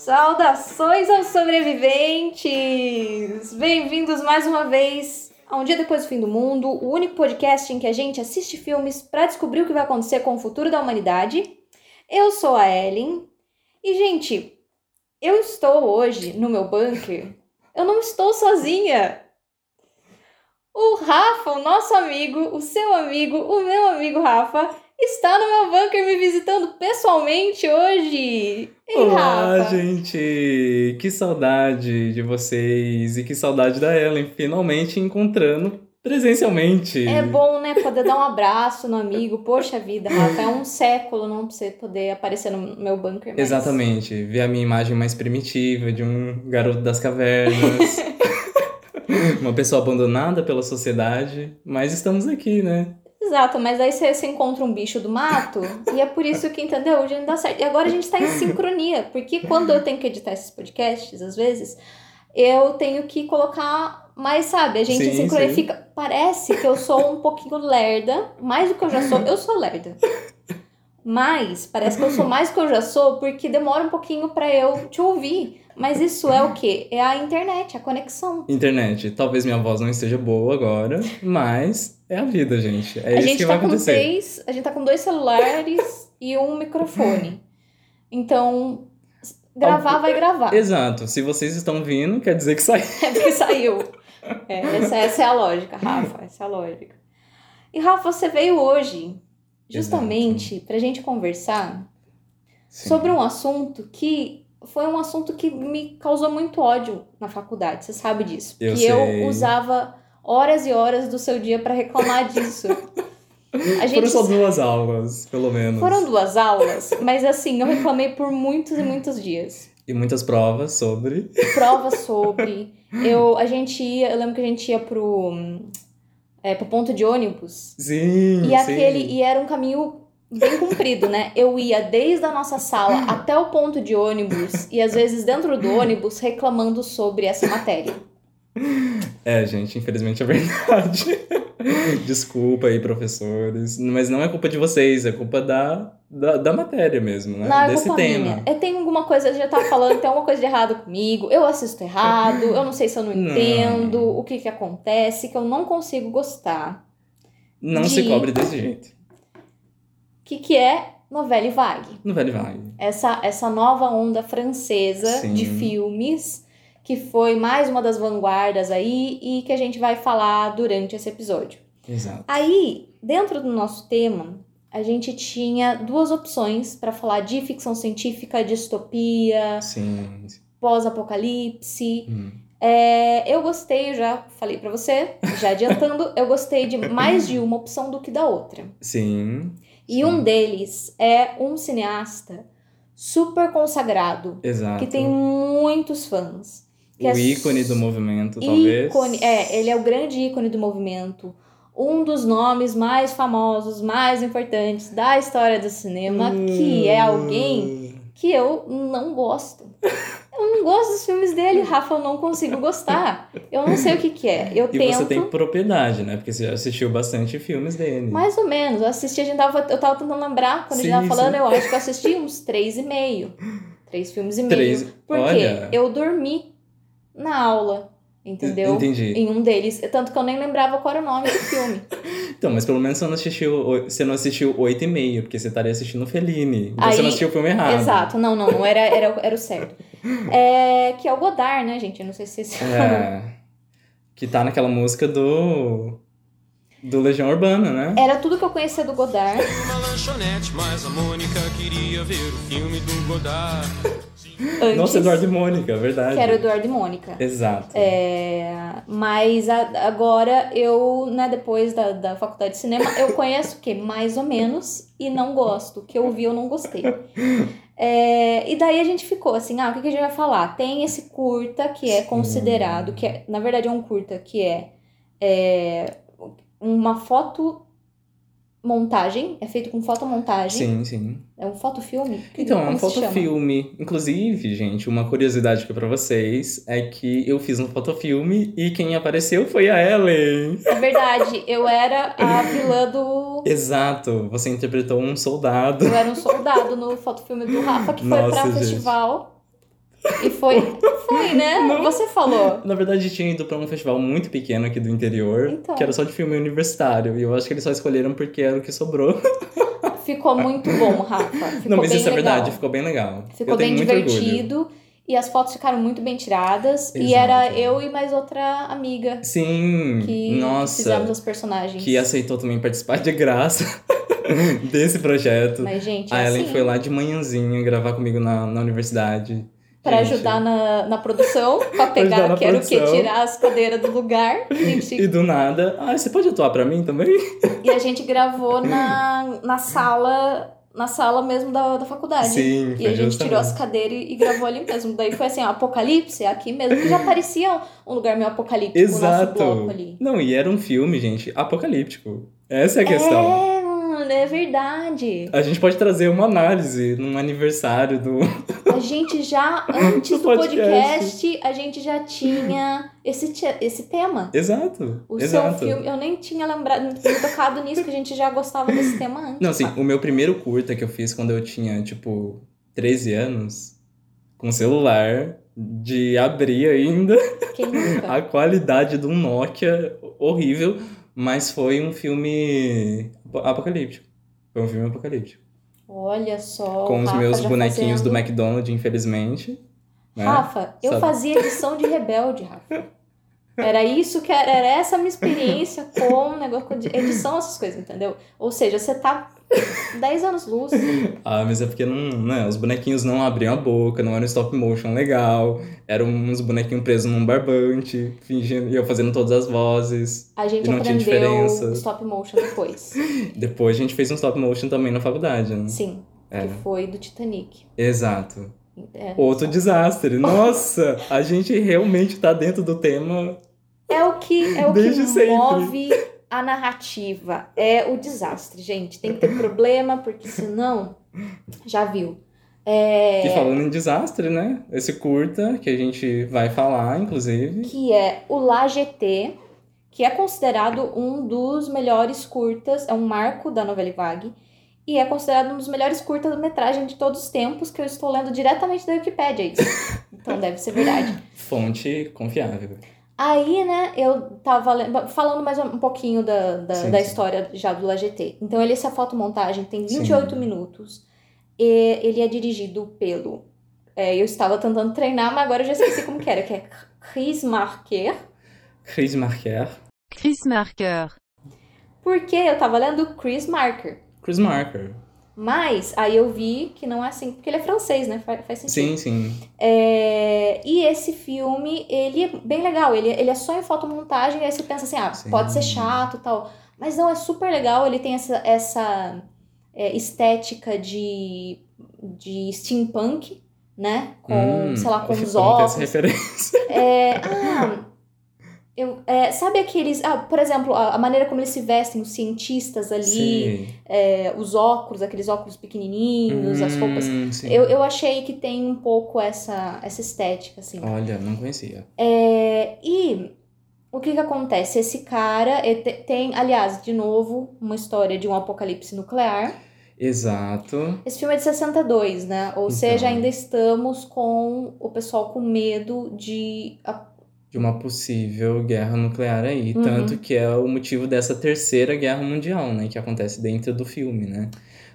Saudações aos sobreviventes! Bem-vindos mais uma vez a Um Dia Depois do Fim do Mundo, o único podcast em que a gente assiste filmes para descobrir o que vai acontecer com o futuro da humanidade. Eu sou a Ellen e, gente, eu estou hoje no meu bunker. Eu não estou sozinha. O Rafa, o nosso amigo, o seu amigo, o meu amigo Rafa, está no meu bunker me visitando pessoalmente hoje. Ei, Olá, Rafa. gente! Que saudade de vocês e que saudade da Ellen finalmente encontrando presencialmente. É bom, né, poder dar um abraço no amigo. Poxa vida, Rafa, é um século não pra você poder aparecer no meu bunker. Exatamente, ver a minha imagem mais primitiva de um garoto das cavernas. Uma pessoa abandonada pela sociedade, mas estamos aqui, né? Exato, mas aí você, você encontra um bicho do mato e é por isso que, entendeu? Hoje não dá certo. E agora a gente tá em sincronia, porque quando eu tenho que editar esses podcasts, às vezes, eu tenho que colocar mais, sabe? A gente Sim, sincronia sim. fica. Parece que eu sou um pouquinho lerda, mais do que eu já sou. Eu sou lerda. Mas parece que eu sou mais do que eu já sou, porque demora um pouquinho pra eu te ouvir. Mas isso é o quê? É a internet, a conexão. Internet, talvez minha voz não esteja boa agora, mas é a vida, gente. É a isso gente que tá vai com acontecer. três. A gente tá com dois celulares e um microfone. Então, gravar vai gravar. Exato, se vocês estão vindo, quer dizer que saiu. É porque saiu. É, essa, essa é a lógica, Rafa. Essa é a lógica. E Rafa, você veio hoje justamente pra gente conversar Sim. sobre um assunto que foi um assunto que me causou muito ódio na faculdade. Você sabe disso. Eu que eu sei. usava horas e horas do seu dia pra reclamar disso. A Foram só duas aulas, pelo menos. Foram duas aulas, mas assim, eu reclamei por muitos e muitos dias. E muitas provas sobre. Prova sobre. Eu, a gente ia, eu lembro que a gente ia pro, é, pro ponto de ônibus. Sim, E sim. aquele. E era um caminho bem comprido, né? Eu ia desde a nossa sala até o ponto de ônibus e às vezes dentro do ônibus reclamando sobre essa matéria. É, gente, infelizmente é verdade. Desculpa aí, professores. Mas não é culpa de vocês, é culpa da, da, da matéria mesmo, né? Não, é Desse culpa tema. minha. É, tem alguma coisa, eu já tava falando, tem alguma coisa de errado comigo, eu assisto errado, eu não sei se eu não Não. entendo o que que acontece, que eu não consigo gostar. Não de- se cobre desse jeito. O que que é novela e vague? No Velho Vale. Essa, essa nova onda francesa Sim. de filmes, que foi mais uma das vanguardas aí e que a gente vai falar durante esse episódio. Exato. Aí, dentro do nosso tema, a gente tinha duas opções para falar de ficção científica, distopia, pós-apocalipse. Hum. É, eu gostei, eu já falei pra você, já adiantando, eu gostei de mais de uma opção do que da outra. Sim. E Sim. um deles é um cineasta super consagrado, Exato. que tem muitos fãs. Que o é ícone do movimento, talvez. ícone, é, ele é o grande ícone do movimento. Um dos nomes mais famosos, mais importantes da história do cinema, que é alguém que eu não gosto. Eu não gosto dos filmes dele, Rafa, eu não consigo gostar. Eu não sei o que que é. Eu E tento... você tem propriedade, né? Porque você já assistiu bastante filmes dele. Mais ou menos. Eu assisti, a gente tava, eu tava tentando lembrar, quando a gente Sim, tava falando, sim. eu acho que eu assisti uns três e meio. Três filmes e meio. Três. Porque Olha. eu dormi na aula, entendeu? Entendi. Em um deles. Tanto que eu nem lembrava qual era o nome do filme. Então, mas pelo menos você não assistiu, você não assistiu 8 e meio, porque você estaria assistindo Fellini. Então você Aí- não assistiu o filme errado. Exato, não, não, não era, era, era o certo. É, que é o Godard, né, gente? Eu não sei se vocês É. Que tá naquela música do. Do Legião Urbana, né? Era tudo que eu conhecia do Godard. Uma lanchonete, mas a Mônica queria ver o filme do Godard. antes. Nossa, Eduardo e Mônica, verdade. Que era o Eduardo e Mônica. Exato. É, mas a- agora eu, né, depois da, da faculdade de cinema, eu conheço o quê? Mais ou menos, e não gosto. O que eu vi, eu não gostei. É, e daí a gente ficou assim, ah, o que, que a gente vai falar? Tem esse curta que é Sim. considerado, que é, na verdade é um curta que é, é uma foto montagem, é feito com fotomontagem. Sim, sim. É um fotofilme? Que- Então, é um fotofilme. Inclusive, gente, uma curiosidade aqui pra vocês é que eu fiz um fotofilme e quem apareceu foi a Ellen. É verdade, eu era a vilã do Exato, você interpretou um soldado. Eu era um soldado no fotofilme do Rafa, que foi Nossa, pra um gente. festival. E foi. Foi, né? Não. Você falou. Na verdade, tinha ido pra um festival muito pequeno aqui do interior, Então. que era só de filme universitário. E eu acho que eles só escolheram porque era o que sobrou. Ficou muito bom, Rafa. Ficou Não, mas isso é legal. verdade, ficou bem legal. Ficou eu bem divertido. E as fotos ficaram muito bem tiradas. E Exato. era eu e mais outra amiga Sim, que, nossa. fizemos as personagens. Que aceitou também participar de graça desse projeto. Mas, gente, A é Ellen assim, foi lá de manhãzinha gravar comigo na, na universidade. Pra Gente, ajudar na, na produção, pra ajudar pegar, na que era o quê? Tirar as cadeiras do lugar. Gente E do nada, ah, você pode atuar pra mim também? E a gente gravou na, na sala, na sala mesmo da, da faculdade. Sim, E a gente justamente. tirou as cadeiras e, e gravou ali mesmo. Daí foi assim, ó, apocalipse, aqui mesmo. Que já parecia um lugar meio apocalíptico, o nosso Exato. bloco ali. Não, e era um filme, gente, apocalíptico. Essa é a questão. É, mano, é verdade. A gente pode trazer uma análise num aniversário do. A gente já, antes Do podcast. podcast, a gente já tinha esse, esse tema. Exato. O exato. seu filme, eu nem tinha lembrado, não tinha tocado nisso, que a gente já gostava desse tema antes. Não, assim, o meu primeiro curta que eu fiz quando eu tinha, tipo, 13 anos, com celular, de abrir ainda, a qualidade de um Nokia horrível, mas foi um filme ap- apocalíptico. Foi um filme apocalíptico. Olha só. com os meus bonequinhos do fazendo- McDonald's, infelizmente. né? Rafa, eu Sabe? fazia edição de Rebelde, Rafa. Era isso que era, era essa a minha experiência com o negócio de edição, essas coisas, entendeu? Ou seja, você tá 10 anos luz. Ah, mas é porque não, né, os bonequinhos não abriam a boca, não era um stop motion legal, eram uns bonequinhos presos num barbante, fingindo, e eu fazendo todas as vozes. A gente E não tinha aprendeu diferença. stop motion depois. Depois a gente fez um stop motion também na faculdade, né? Sim, É. que foi do Titanic. Exato. É, Outro desastre. Nossa, a gente realmente tá dentro do tema. é o que, é o que move a narrativa. É o desastre, gente. Tem que ter problema, porque senão. Já viu. É, E falando em desastre, né? Esse curta que a gente vai falar, inclusive. que é o La GT, que é considerado um dos melhores curtas, é um marco da novela Vague, e é considerado um dos melhores curtas-metragem de todos os tempos, que eu estou lendo diretamente da Wikipédia isso. Então deve ser verdade. Fonte confiável. Aí, né, eu tava falando mais um pouquinho da, da, Sim, da sim. história já do La GT. Então, ele, essa fotomontagem tem 28 minutos. E ele é dirigido pelo. é, eu estava tentando treinar, mas agora eu já esqueci como que era, que é Chris Marker. Chris Marker. Chris Marker. Porque eu tava lendo Chris Marker. Chris Marker. Mas aí eu vi que não é assim, porque ele é francês, né? Faz, faz sentido. Sim, sim. É, e esse filme, ele é bem legal. Ele, ele é só em fotomontagem, aí você pensa assim, ah, Sim. pode ser chato e tal. Mas não, é super legal. Ele tem essa, essa é, estética de, de steampunk, né? Com, Hum, sei lá, com os tenho essa óculos. referência. É, ah, eu, é, sabe aqueles. Ah, por exemplo, a, a maneira como eles se vestem, os cientistas ali, é, os óculos, aqueles óculos pequenininhos, as roupas. Hum, sim. Eu, eu achei que tem um pouco essa, essa estética, assim. Olha, não conhecia. É, e o que que acontece? Esse cara tem, aliás, de novo, uma história de um apocalipse nuclear. Exato. Esse filme é de 62, né? Ou Então. seja, ainda estamos com o pessoal com medo de. De uma possível guerra nuclear aí. Uhum. Tanto que é o motivo dessa terceira guerra mundial, né? Que acontece dentro do filme, né?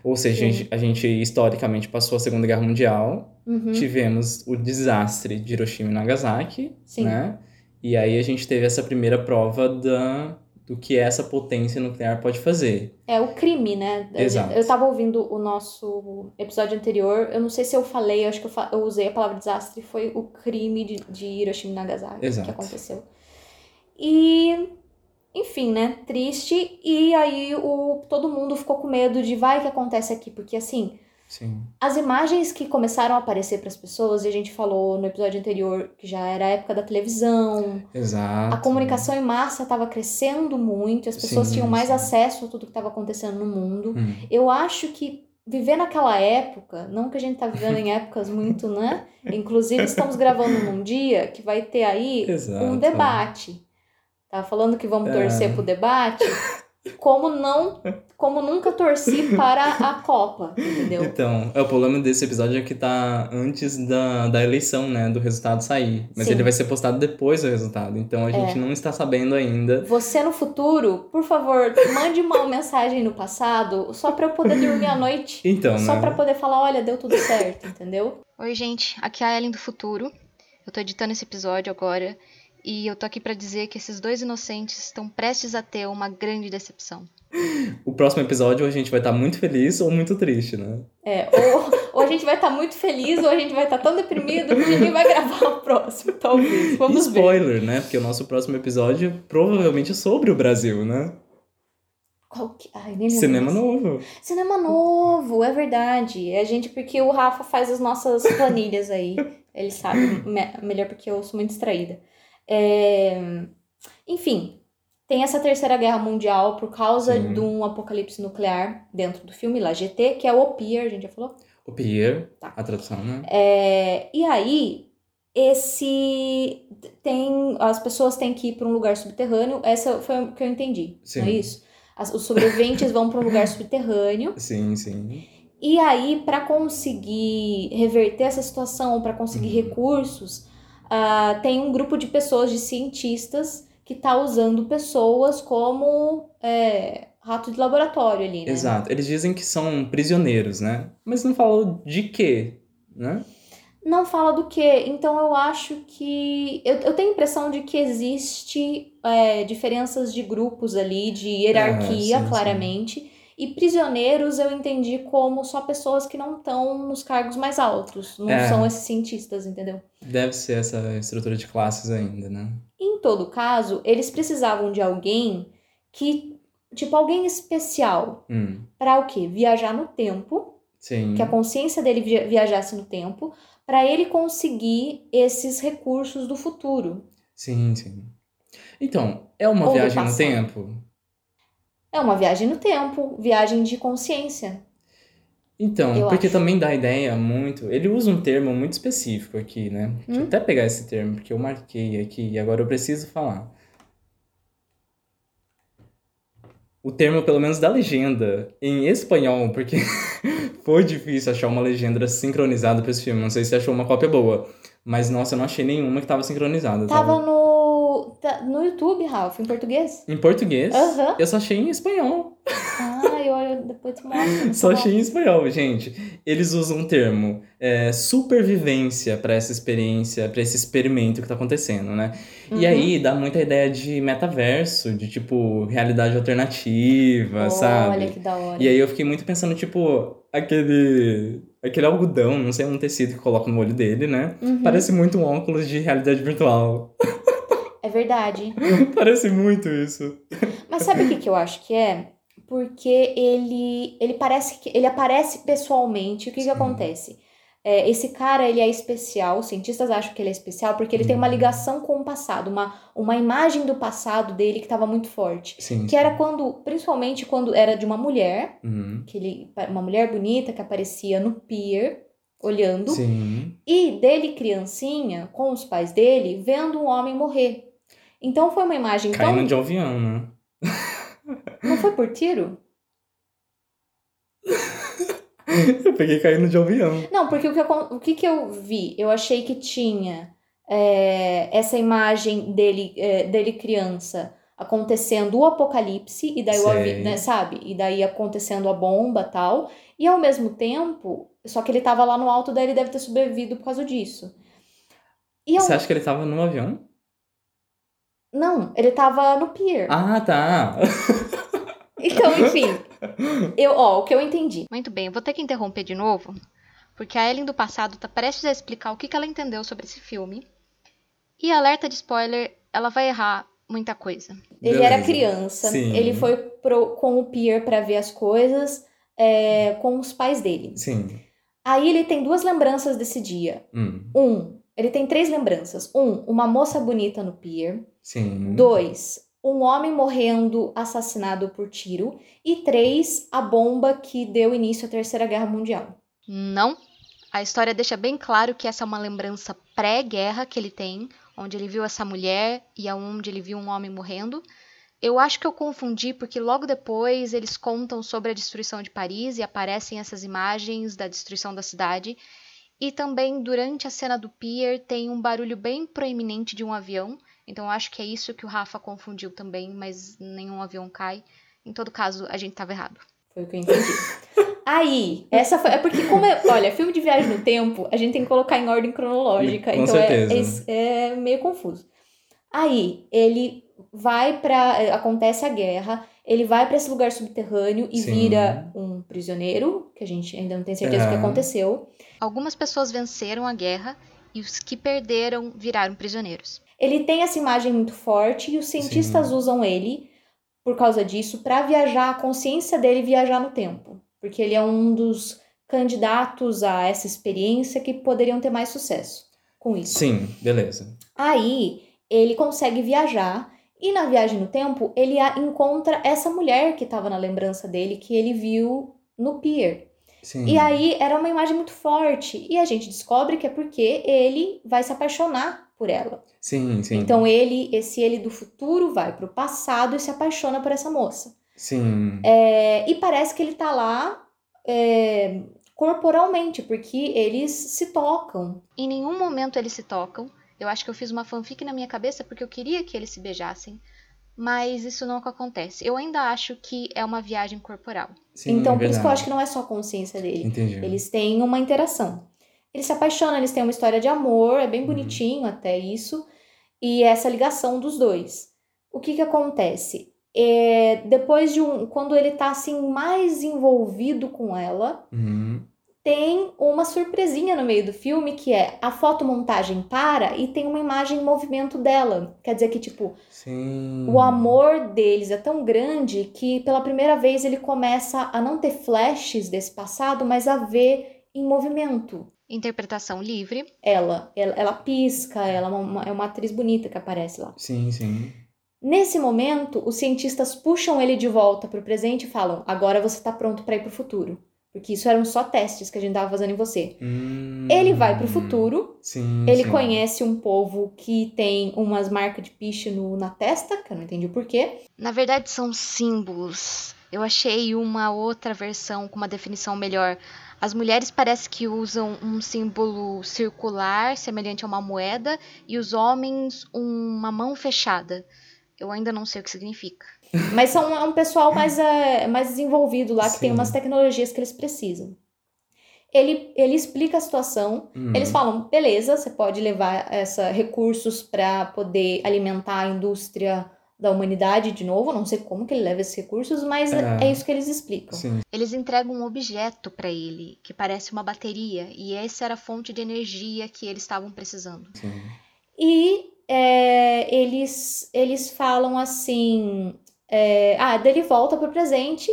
Ou seja, a gente, a gente historicamente passou a Segunda Guerra Mundial, Uhum, tivemos o desastre de Hiroshima e Nagasaki, sim. né? E aí a gente teve essa primeira prova da, do que essa potência nuclear pode fazer. É o crime, né? Exato. Eu tava ouvindo o nosso episódio anterior, eu não sei se eu falei, eu acho que eu, eu usei a palavra desastre, foi o crime de, de Hiroshima e Nagasaki Exato. que aconteceu. E, enfim, né? Triste. E aí o, todo mundo ficou com medo de vai que acontece aqui, porque assim, Sim. as imagens que começaram a aparecer para as pessoas, e a gente falou no episódio anterior que já era a época da televisão, Exato. a comunicação em massa estava crescendo muito, as pessoas Sim, tinham mais sim. acesso a tudo que estava acontecendo no mundo. Hum. Eu acho que viver naquela época, não que a gente tá vivendo em épocas muito, né? Inclusive, estamos gravando num dia que vai ter aí Exato. um debate. Tava falando que vamos É. torcer pro debate. Como não, como nunca torci para a Copa, entendeu? Então, é, o problema desse episódio é que tá antes da, da eleição, né? Do resultado sair. Mas Sim. ele vai ser postado depois do resultado. Então a gente É. não está sabendo ainda. Você no futuro, por favor, mande uma mensagem no passado só pra eu poder dormir à noite. Então, Só né? pra poder falar, olha, deu tudo certo, entendeu? Oi, gente, aqui é a Ellen do futuro. Eu tô editando esse episódio agora e eu tô aqui pra dizer que esses dois inocentes estão prestes a ter uma grande decepção. O próximo episódio a gente vai estar muito feliz ou muito triste, né? É, ou, ou a gente vai estar muito feliz ou a gente vai estar tão deprimido que a gente nem vai gravar o próximo, talvez. E Vamos ver. spoiler, né? Porque o nosso próximo episódio provavelmente é sobre o Brasil, né? Qual que... Ai, nem lembro Cinema novo. Cinema novo, é verdade. É a gente, porque o Rafa faz as nossas planilhas aí. Ele sabe me- melhor porque eu sou muito distraída. É, Enfim, tem essa terceira guerra mundial por causa Sim. de um apocalipse nuclear dentro do filme lá, GT, que é o Pier, a gente já falou. O Pierre, Tá. a tradução, né? É, e aí, esse tem. As pessoas têm que ir para um lugar subterrâneo. Essa foi o que eu entendi. Sim. Não é isso? As- os sobreviventes vão para um lugar subterrâneo. Sim, sim. E aí, para conseguir reverter essa situação, para conseguir Uhum. recursos, ah, tem um grupo de pessoas, de cientistas, que tá usando pessoas como é, rato de laboratório ali, né? Exato. Eles dizem que são prisioneiros, né? Mas não falam de quê, né? Não fala do que. Então eu acho que. Eu, eu tenho a impressão de que existe é, diferenças de grupos ali, de hierarquia, Ah, sim, claramente. E prisioneiros eu entendi como só pessoas que não estão nos cargos mais altos. Não É. são esses cientistas, entendeu? Deve ser essa estrutura de classes ainda, né? Em todo caso, eles precisavam de alguém que. Tipo, alguém especial. Hum, Pra o quê? Viajar no tempo. sim. Que a consciência dele via- viajasse no tempo. Pra ele conseguir esses recursos do futuro. Sim, sim. Então, é uma Ou viagem no tempo? É uma viagem no tempo, viagem de consciência. Então, Eu porque acho. também dá ideia muito. Ele usa um termo muito específico aqui, né? Deixa eu Hum? até pegar esse termo, porque eu marquei aqui e agora eu preciso falar. O termo, pelo menos da legenda, em espanhol, porque foi difícil achar uma legenda sincronizada pra esse filme. Não sei se você achou uma cópia boa. Mas, nossa, eu não achei nenhuma que tava sincronizada. Tava no, tá- no YouTube, Ralph, em português. Em português, Aham. eu só achei em espanhol. Ah, eu, eu depois te mostro. Só achei em espanhol, gente. Eles usam um termo é, supervivência para essa experiência, para esse experimento que tá acontecendo, né? E Uhum. aí dá muita ideia de metaverso, de tipo realidade alternativa, sabe? Olha que da hora. E aí eu fiquei muito pensando, tipo, aquele aquele algodão, não sei, um tecido que coloca no olho dele, né? Uhum. Parece muito um óculos de realidade virtual. É verdade. Parece muito isso. Mas sabe o que, que eu acho que é? Porque ele, ele parece que ele aparece pessoalmente. O que, que acontece? É, esse cara, ele é especial, os cientistas acham que ele é especial porque ele tem uma Uhum. ligação com o passado, uma, uma imagem do passado dele que estava muito forte. Sim. Que era quando, principalmente quando era de uma mulher, Uhum. que ele, uma mulher bonita que aparecia no pier, olhando, Sim. e dele criancinha, com os pais dele, vendo um homem morrer. Então foi uma imagem Caindo tão... de avião, né? Não foi por tiro? Eu peguei caindo de avião. Não, porque o que, acon- o que, que eu vi? Eu achei que tinha é, essa imagem dele, é, dele criança acontecendo o apocalipse, e daí o né, sabe? E daí acontecendo a bomba tal. E ao mesmo tempo, só que ele tava lá no alto, daí ele deve ter sobrevivido por causa disso. Você acha que ele tava no avião? Não, ele tava no pier. Ah, tá. Então, enfim. Eu, ó, o que eu entendi. Muito bem, eu vou ter que interromper de novo, porque a Ellen do passado tá prestes a explicar o que, que ela entendeu sobre esse filme. E alerta de spoiler, ela vai errar muita coisa. Ele Beleza. era criança, Sim. ele foi pro- com o pier pra ver as coisas é, com os pais dele. Sim. Aí ele tem duas lembranças desse dia. Hum. Um, ele tem três lembranças. Um, uma moça bonita no pier. Sim. Dois, um homem morrendo assassinado por tiro. E três, a bomba que deu início à Terceira Guerra Mundial. Não. A história deixa bem claro que essa é uma lembrança pré-guerra que ele tem, onde ele viu essa mulher e onde ele viu um homem morrendo. Eu acho que eu confundi porque logo depois eles contam sobre a destruição de Paris e aparecem essas imagens da destruição da cidade. E também durante a cena do pier tem um barulho bem proeminente de um avião. Então acho que é isso que o Rafa confundiu também, mas nenhum avião cai. Em todo caso, a gente estava errado. Foi o que eu entendi. Aí, essa foi. É porque, como é. Olha, filme de viagem no tempo, a gente tem que colocar em ordem cronológica. Com então é- certeza. É, é meio confuso. Aí, ele vai pra. Acontece a guerra, ele vai pra esse lugar subterrâneo e Sim. vira um prisioneiro, que a gente ainda não tem certeza do que É. aconteceu. Algumas pessoas venceram a guerra e os que perderam viraram prisioneiros. Ele tem essa imagem muito forte e os cientistas usam ele, por causa disso, pra viajar, a consciência dele viajar no tempo. Porque ele é um dos candidatos a essa experiência que poderiam ter mais sucesso com isso. Sim, beleza. Aí ele consegue viajar e na viagem no tempo ele a- encontra essa mulher que estava na lembrança dele que ele viu no pier. Sim. E aí era uma imagem muito forte e a gente descobre que é porque ele vai se apaixonar por ela. Sim, sim. Então ele, esse ele do futuro vai pro passado e se apaixona por essa moça. Sim. É, e parece que ele tá lá é, corporalmente, porque eles se tocam. Em nenhum momento eles se tocam. Eu acho que eu fiz uma fanfic na minha cabeça porque eu queria que eles se beijassem. Mas isso nunca acontece. Eu ainda acho que é uma viagem corporal. Sim, então, por isso que eu acho que não é só a consciência dele. Entendi. Eles têm uma interação. Eles se apaixonam, eles têm uma história de amor, é bem Uhum. bonitinho até isso. E essa ligação dos dois. O que que acontece? É, depois de um. Quando ele tá assim mais envolvido com ela, Uhum. Tem uma surpresinha no meio do filme que é a fotomontagem para e tem uma imagem em movimento dela. Quer dizer que, tipo, Sim. o amor deles é tão grande que pela primeira vez ele começa a não ter flashes desse passado, mas a ver em movimento. Interpretação livre. Ela, ela, ela pisca, ela é uma, é uma atriz bonita que aparece lá. Sim, sim. Nesse momento, os cientistas puxam ele de volta pro presente e falam: agora você tá pronto para ir pro futuro. Porque isso eram só testes que a gente tava fazendo em você. Hum. Ele vai pro futuro, Sim. ele sim. conhece um povo que tem umas marcas de piche no, na testa, que eu não entendi o porquê. Na verdade, são símbolos. Eu achei uma outra versão com uma definição melhor. As mulheres parece que usam um símbolo circular, semelhante a uma moeda, e os homens uma mão fechada. Eu ainda não sei o que significa. Mas são é um pessoal mais, é, mais desenvolvido lá, que tem Sim. umas tecnologias que eles precisam. Ele, ele explica a situação. Hum. Eles falam, beleza, você pode levar essa, recursos para poder alimentar a indústria da humanidade de novo. Não sei como que ele leva esses recursos, mas é, É. é isso que eles explicam. Sim. Eles entregam um objeto para ele, que parece uma bateria, e essa era a fonte de energia que eles estavam precisando. sim. E é, eles, eles falam assim: é, ah, daí ele volta pro presente,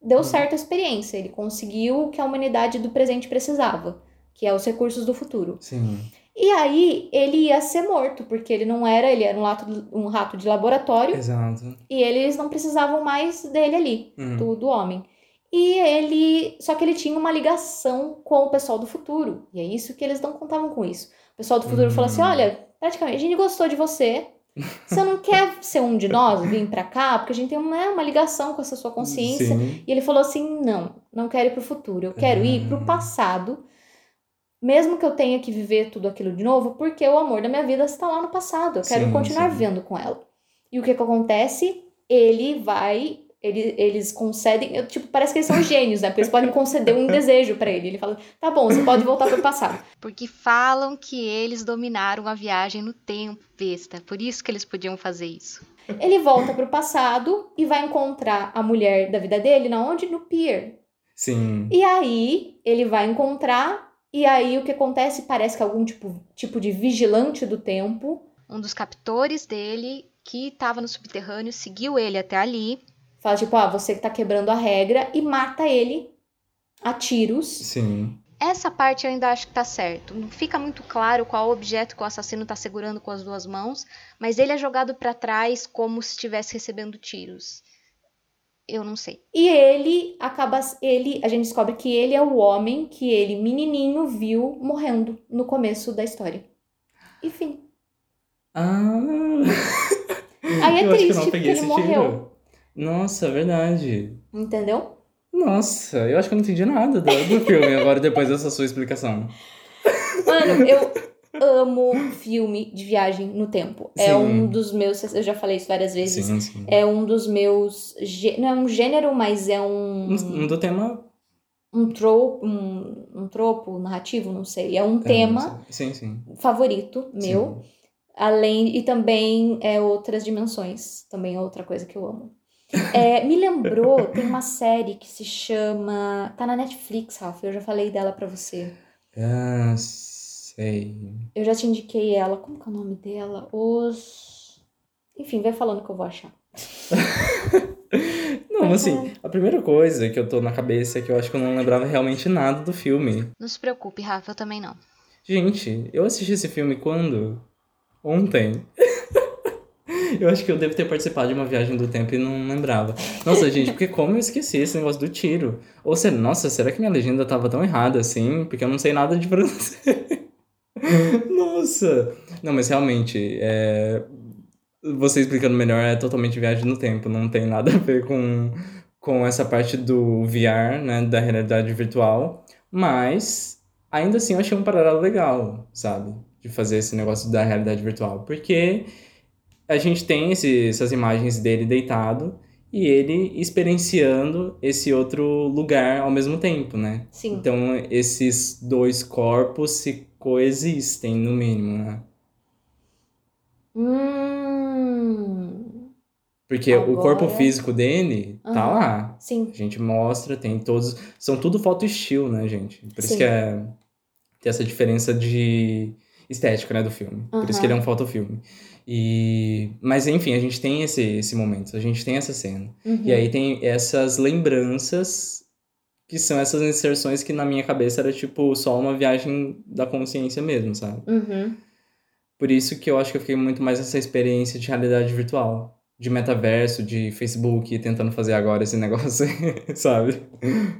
deu Uhum. certo a experiência, ele conseguiu o que a humanidade do presente precisava, que é os recursos do futuro. Sim. E aí ele ia ser morto, porque ele não era, ele era um, lato, um rato de laboratório, Exato. e eles não precisavam mais dele ali, Hum. do, do homem. E ele. Só que ele tinha uma ligação com o pessoal do futuro. E é isso que eles não contavam com isso. O pessoal do futuro falou assim: Hum. olha, praticamente, a gente gostou de você. Você não quer ser um de nós, vir pra cá? Porque a gente tem uma, uma ligação com essa sua consciência. Sim. E ele falou assim: não, não quero ir pro futuro. Eu quero ir pro Ah. passado. Mesmo que eu tenha que viver tudo aquilo de novo, porque o amor da minha vida está lá no passado. Eu quero Sim, continuar sim. vivendo com ela. E o que que acontece? Ele vai ele, eles concedem, eu, tipo, parece que eles são gênios, né? Porque eles podem conceder um desejo pra ele. Ele fala, tá bom, você pode voltar pro passado. Porque falam que eles dominaram a viagem no tempo, besta. Por isso que eles podiam fazer isso. Ele volta pro passado e vai encontrar a mulher da vida dele, na onde? No pier. Sim. E aí, ele vai encontrar, e aí o que acontece? Parece que algum tipo, tipo de vigilante do tempo Um dos captores dele, que estava no subterrâneo, seguiu ele até ali. Fala, tipo, ah, você que tá quebrando a regra, e mata ele a tiros. Sim. Essa parte eu ainda acho que tá certo. Não fica muito claro qual objeto que o assassino tá segurando com as duas mãos, mas ele é jogado pra trás como se estivesse recebendo tiros. Eu não sei. E ele acaba. ele A gente descobre que ele é o homem que ele, menininho, viu morrendo no começo da história. Enfim. Ah. Aí é eu acho que eu triste não porque ele morreu. tiro. Nossa, é verdade. Entendeu? Nossa, eu acho que eu não entendi nada do, do filme agora, depois dessa sua explicação. Mano, eu amo filme de viagem no tempo. É Sim. um dos meus. Eu já falei isso várias vezes. Sim, sim. É um dos meus. Não é um gênero, mas é um. Um, um do tema. Um tropo, um, um tropo narrativo, não sei. É um é, tema Sim, sim. favorito meu. Além. E também é outras dimensões. Também é outra coisa que eu amo. É, me lembrou, tem uma série que se chama. Tá na Netflix, Ralph. Eu já falei dela pra você. Ah, sei. Eu já te indiquei ela. Como que é o nome dela? Os. Enfim, vai falando que eu vou achar. Não, Uhum. assim, a primeira coisa que eu tô na cabeça é que eu acho que eu não lembrava realmente nada do filme. Não se preocupe, Rafa, eu também não. Gente, eu assisti esse filme quando? Ontem. eu acho que eu devo ter participado de uma viagem do tempo e não lembrava. Nossa, gente, porque como eu esqueci esse negócio do tiro? Ou será, nossa, será que minha legenda tava tão errada assim? Porque eu não sei nada de francês. nossa! Não, mas realmente, é... você explicando melhor é totalmente viagem no tempo, não tem nada a ver com, com essa parte do VR, né, da realidade virtual. Mas, ainda assim, eu achei um paralelo legal, sabe? De fazer esse negócio da realidade virtual. Porque a gente tem esse, essas imagens dele deitado e ele experienciando esse outro lugar ao mesmo tempo, né? Sim. Então, esses dois corpos se coexistem, no mínimo, né? Hum. Porque o corpo Agora- físico dele tá Aham. lá. Sim. A gente mostra, tem todos. São tudo foto estilo, né, gente? Por isso Sim. que é. Tem essa diferença de estética, né, do filme. Por isso que ele é um fotofilme. E... Mas, enfim, a gente tem esse, esse momento, a gente tem essa cena. Uhum. E aí tem essas lembranças que são essas inserções que na minha cabeça era tipo só uma viagem da consciência mesmo, sabe? Uhum. Por isso que eu acho que eu fiquei muito mais nessa experiência de realidade virtual. De metaverso, de Facebook, tentando fazer agora esse negócio, sabe?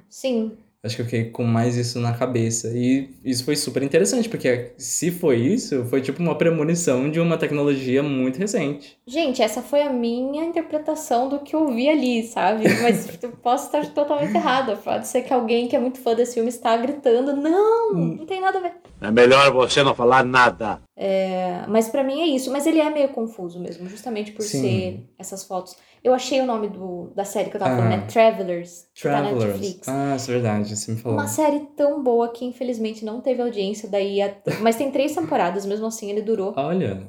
Sim. Acho que eu fiquei com mais isso na cabeça. E isso foi super interessante, porque se foi isso, foi tipo uma premonição de uma tecnologia muito recente. Gente, essa foi a minha interpretação do que eu vi ali, sabe? Mas eu posso estar totalmente errada. Pode ser que alguém que é muito fã desse filme está gritando: não, não tem nada a ver. É melhor você não falar nada. É, mas pra mim é isso. Mas ele é meio confuso mesmo, justamente por Sim. ser essas fotos. Eu achei o nome do, da série que eu tava Ah. falando, né? Travelers, que tá na Travelers. Netflix. Ah, isso é verdade, você me falou. Uma série tão boa que infelizmente não teve audiência, daí a- mas tem três temporadas, mesmo assim ele durou. Olha.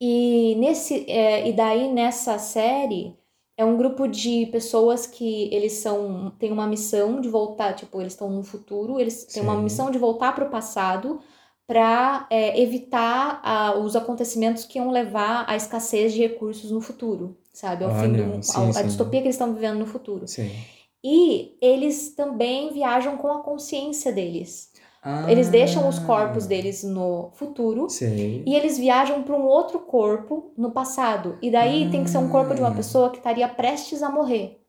E nesse é, e daí nessa série é um grupo de pessoas que eles são têm uma missão de voltar, tipo, eles estão no futuro, eles têm uma missão de voltar para o passado para evitar ah, os acontecimentos que iam levar à escassez de recursos no futuro, sabe? Ao fim Olha, do sim, ao- a sim. distopia que eles estão vivendo no futuro. Sim. E eles também viajam com a consciência deles. Ah, Eles deixam os corpos deles no futuro Sei. e eles viajam para um outro corpo no passado. E daí tem que ser um corpo de uma Ah. pessoa que estaria prestes a morrer.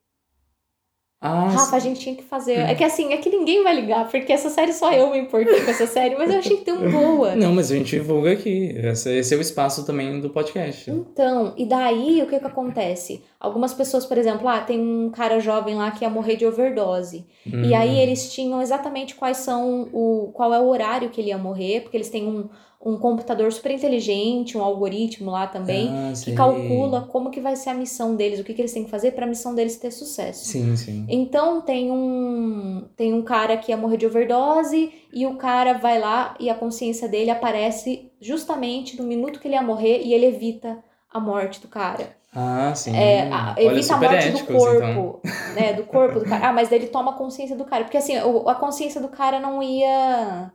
Ah, Rafa, a gente tinha que fazer. É que assim, é que ninguém vai ligar, porque essa série só eu me importei com essa série, mas eu achei tão boa. Não, mas a gente divulga aqui. Esse, esse é o espaço também do podcast. Então, e daí o que que acontece? Algumas pessoas, por exemplo, ah, tem um cara jovem lá que ia morrer de overdose. E Hum. aí eles tinham exatamente quais são o qual é o horário que ele ia morrer, porque eles têm um, um computador super inteligente, um algoritmo lá também, Ah, que calcula como que vai ser a missão deles, o que, que eles têm que fazer para a missão deles ter sucesso. Sim, sim. Então tem um tem um cara que ia morrer de overdose e o cara vai lá e a consciência dele aparece justamente no minuto que ele ia morrer e ele evita a morte do cara. Ah, sim. É, a- Olha, evita a morte do éticos, então. corpo, né? Do corpo do cara. Ah, mas daí ele toma a consciência do cara. Porque assim, a consciência do cara não ia.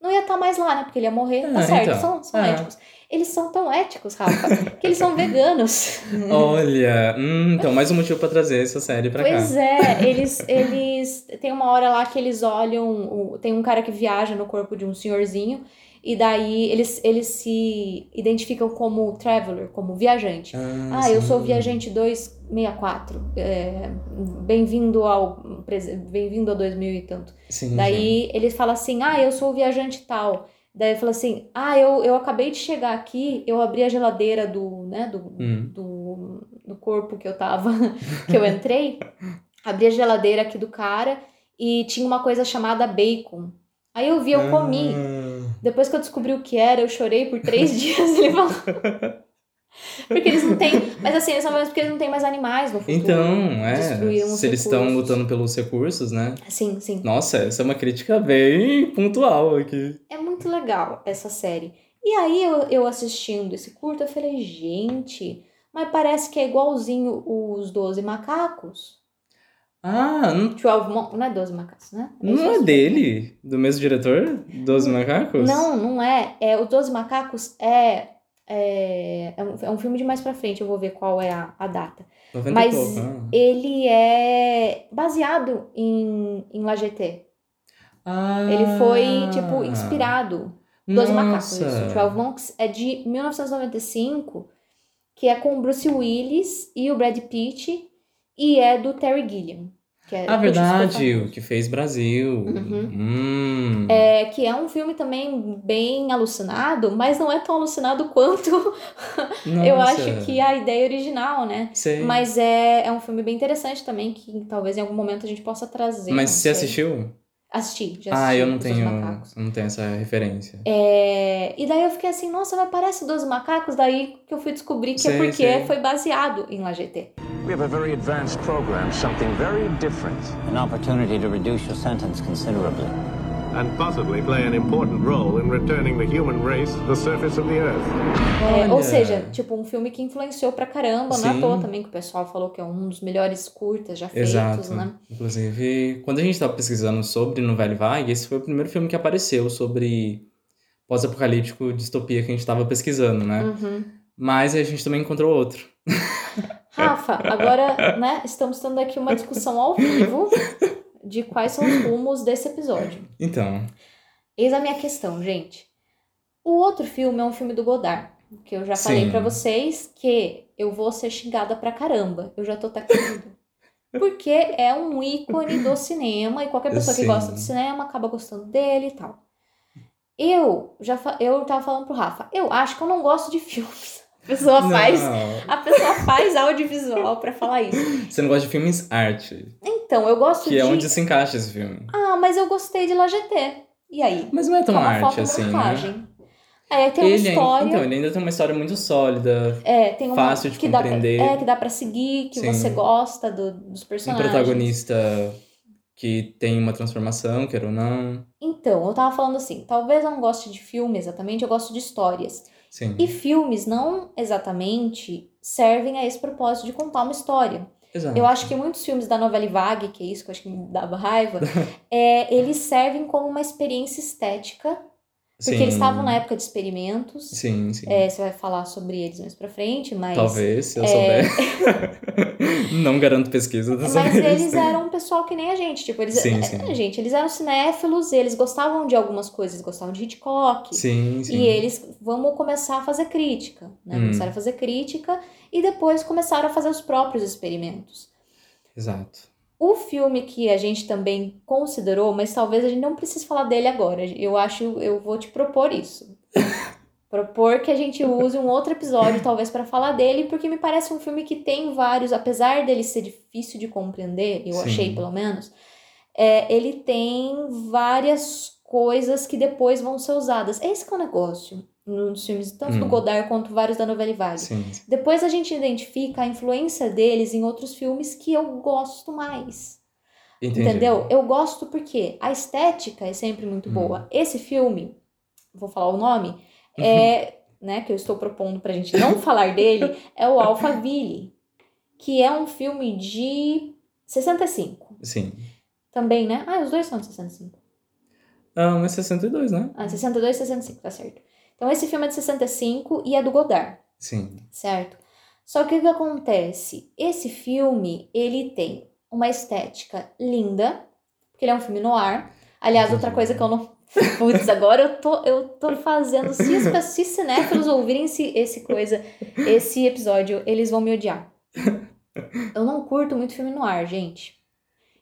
Não ia estar mais lá, né? Porque ele ia morrer. Tá Ah, certo, então. são, são Ah. éticos. Eles são tão éticos, Rafa, que eles são veganos. Olha, hum, então mais um motivo pra trazer essa série pra Pois cá. é, eles, eles. Tem uma hora lá que eles olham. Tem um cara que viaja no corpo de um senhorzinho. E daí eles, eles se identificam como traveler, como viajante. Ah, eu sou sim. viajante 264. É, bem-vindo ao bem-vindo a 2000 e tanto. Sim, sim. Daí ele fala assim: "Ah, eu sou o viajante tal". Daí ele fala assim: "Ah, eu, eu acabei de chegar aqui, eu abri a geladeira do, né, do, Hum. do, do corpo que eu tava, que eu entrei, abri a geladeira aqui do cara e tinha uma coisa chamada bacon. Aí eu vi, eu comi. Ah. Depois que eu descobri o que era, eu chorei por três dias. Ele falou. Porque eles não têm. Mas assim, eles são mais porque eles não têm mais animais no futuro. Então, é. Se eles estão lutando pelos recursos, né? Sim, sim. Nossa, essa é uma crítica bem pontual aqui. É muito legal essa série. E aí eu, eu assistindo esse curto, eu falei, gente, mas parece que é igualzinho os 12 macacos. Ah, não, 12 Mon- não é 12 macacos, né? não isso é dele? Do mesmo diretor? Dos macacos? Não, não é. é. Os 12 macacos é. É, é, um, é um filme de mais pra frente, eu vou ver qual é a, a data. 90 Mas pouco, ah. ele é baseado em, em La GT. Ah. Ele foi, tipo, inspirado. 12 macacos, isso. 12 Monks é de 1995, que é com o Bruce Willis e o Brad Pitt, e é do Terry Gilliam. Que é, Ah, verdade, o que fez Brasil. Uhum. Hum. É, que é um filme também bem alucinado, mas não é tão alucinado quanto eu acho que a ideia original, né? Sei. Mas é, é um filme bem interessante também, que talvez em algum momento a gente possa trazer. Mas você sei. assistiu? Assisti, já assisti. Ah, eu não Dois tenho, eu não tenho essa referência. É, E daí eu fiquei assim, nossa, mas parece 12 macacos, daí que eu fui descobrir que é porque sei. foi baseado em La GT. We have a very advanced program, something very different. An opportunity to reduce your sentence considerably. and possibly play an important role in returning the human race to the surface of the Earth. É, ou seja, tipo, um filme que influenciou pra caramba, não é à Sim. toa também que o pessoal falou que é um dos melhores curtas já feitos, Exato. né? Inclusive, quando a gente estava pesquisando sobre no Velho Vague, esse foi o primeiro filme que apareceu sobre pós-apocalíptico distopia que a gente estava pesquisando, né? Uhum. Mas a gente também encontrou outro. Rafa, agora, né, estamos tendo aqui uma discussão ao vivo de quais são os rumos desse episódio. Então, Eis a minha questão, gente. O outro filme é um filme do Godard, que eu já falei Sim. pra vocês que eu vou ser xingada pra caramba. Eu já tô taquando. Porque é um ícone do cinema e qualquer pessoa que Sim. gosta de cinema acaba gostando dele e tal. Eu já eu tava falando pro Rafa, eu acho que eu não gosto de filmes. A pessoa faz, a pessoa faz audiovisual pra falar isso. você não gosta de filmes arte, Então, eu gosto que de é onde se encaixa esse filme. Ah, mas eu gostei de La GT. E aí? Mas não é tão uma arte assim, né? Aí tem uma Ele, história. então, ele ainda tem uma história muito sólida, é, tem uma fácil de que dá pra, compreender. é, que dá pra seguir, que Sim. você gosta do- dos um personagens. protagonista que tem uma transformação, quer ou não. Então, eu tava falando assim, talvez eu não goste de filme exatamente, eu gosto de histórias. Sim. E filmes não exatamente servem a esse propósito de contar uma história. Exato. Eu acho que muitos filmes da novela Vague, que é isso que eu acho que me dava raiva, é, eles servem como uma experiência estética, porque Sim. eles estavam na época de experimentos. Sim, sim. É, você vai falar sobre eles mais pra frente, mas. Talvez, se eu é, souber. não garanto pesquisa dessa Mas eles eram um pessoal que nem a gente. Tipo, eles. Sim, é, sim. Gente, eles eram cinéfilos, eles gostavam de algumas coisas, eles gostavam de Hitchcock. Sim, sim. E eles vamos começar a fazer crítica, né? Hum. Começaram a fazer crítica e depois começaram a fazer os próprios experimentos. Exato. O filme que a gente também considerou, mas talvez a gente não precise falar dele agora. Eu acho, eu vou te propor isso. propor que a gente use um outro episódio, talvez, para falar dele, porque me parece um filme que tem vários, apesar dele ser difícil de compreender, eu Sim. achei pelo menos, é, ele tem várias coisas que depois vão ser usadas. Esse que é o negócio nos filmes, tanto do Hum. Godard quanto vários da Novela Vague. Sim. Depois a gente identifica a influência deles em outros filmes que eu gosto mais. Entendi. Entendeu? Eu gosto porque a estética é sempre muito Hum. boa. Esse filme, vou falar o nome, é, né, que eu estou propondo pra gente não falar dele, é o Alphaville, que é um filme de 65. Sim. Também, né? Ah, os dois são de 65. Ah, mas 62, né? Ah, 62 e 65, tá certo. Então esse filme é de 65 e é do Godard. Sim. certo? Só que o que acontece? Esse filme, ele tem uma estética linda, porque ele é um filme no ar. Aliás, outra coisa que eu não... Putz, agora eu tô, eu tô fazendo... Se os pe- se cinéfilos ouvirem esse, esse coisa, esse episódio, eles vão me odiar. Eu não curto muito filme no ar, gente.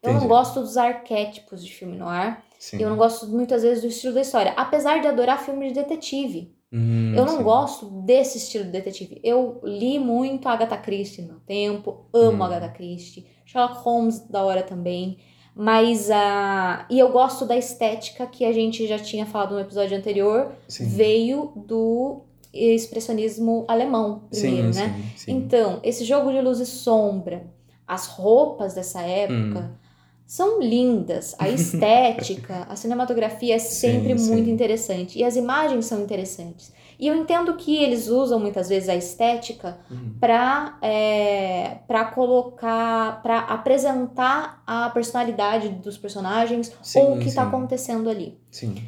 Eu não Entendi. gosto dos arquétipos de filme no ar. Sim. Eu não gosto muitas vezes do estilo da história. Apesar de adorar filme de detetive. Hum, Eu não sim. gosto desse estilo de detetive. Eu li muito Agatha Christie no meu tempo, amo Hum. Agatha Christie, Sherlock Holmes da hora também, mas a e eu gosto da estética que a gente já tinha falado no episódio anterior, Sim. veio do expressionismo alemão primeiro, né? Então, esse jogo de luz e sombra, as roupas dessa época Hum. São lindas, a estética, a cinematografia é sempre Sim, muito sim. interessante e as imagens são interessantes. E eu entendo que eles usam muitas vezes a estética Uhum. para é, para colocar, para apresentar a personalidade dos personagens Sim, ou o que está acontecendo ali. Sim.